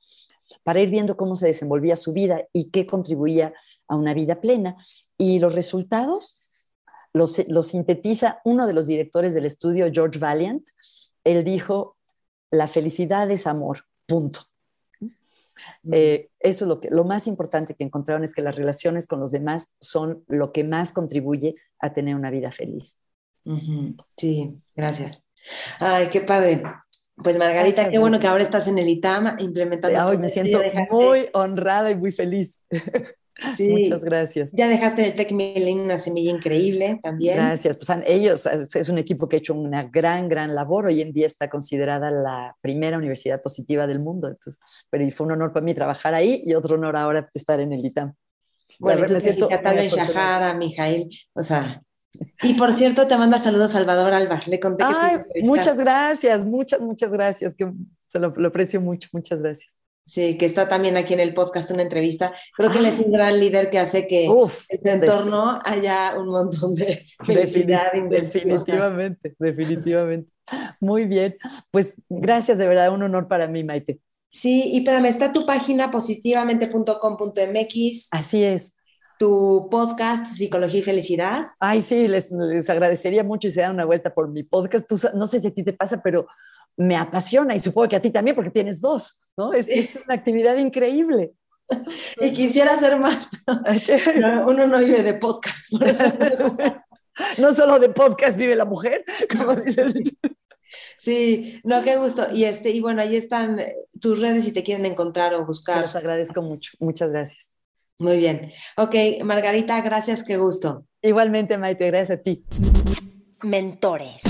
para ir viendo cómo se desenvolvía su vida y qué contribuía a una vida plena. Y los resultados lo, sintetiza uno de los directores del estudio, George Valiant. Él dijo, la felicidad es amor, punto. Eh, eso es lo, que, lo más importante que encontraron es que las relaciones con los demás son lo que más contribuye a tener una vida feliz. Sí, gracias. Ay, qué padre. Pues Margarita, qué bueno que ahora estás en el ITAM implementando. Hoy me siento muy honrada y muy feliz. <laughs> Muchas gracias. Ya dejaste en el una semilla increíble también. Gracias. Pues ellos, es un equipo que ha hecho una gran, gran labor. Hoy en día está considerada la primera universidad positiva del mundo. Entonces, pero fue un honor para mí trabajar ahí y otro honor ahora estar en el ITAM. Bueno, entonces, en Shahara, Mijail, o sea, y por cierto, te manda saludos Salvador Alba. Le conté que Muchas gracias, muchas, muchas gracias. Que se lo, lo, aprecio mucho. Muchas gracias. Sí, que está también aquí en el podcast una entrevista. Creo que él es un gran líder que hace que en su entorno haya un montón de <laughs> felicidad. Definitivamente, definitivamente. Muy bien. Pues gracias, de verdad, un honor para mí, Maite. Sí, y espérame, está tu página positivamente.com.mx. Así es. Tu podcast, Psicología y Felicidad. Ay, sí, les, les agradecería mucho y se dan una vuelta por mi podcast. no sé si a ti te pasa, pero me apasiona y supongo que a ti también porque tienes dos, ¿no? Es, es una actividad increíble. <laughs> Y quisiera hacer más, pero <laughs> uno no vive de podcast. Por eso no <laughs> solo de podcast vive la mujer, como dicen. Sí, no, qué gusto. Y, este, y bueno, ahí están tus redes si te quieren encontrar o buscar. Los agradezco mucho. Muchas gracias. Muy bien. Ok, Margarita, gracias, qué gusto. Igualmente, Maite, gracias a ti. Mentores.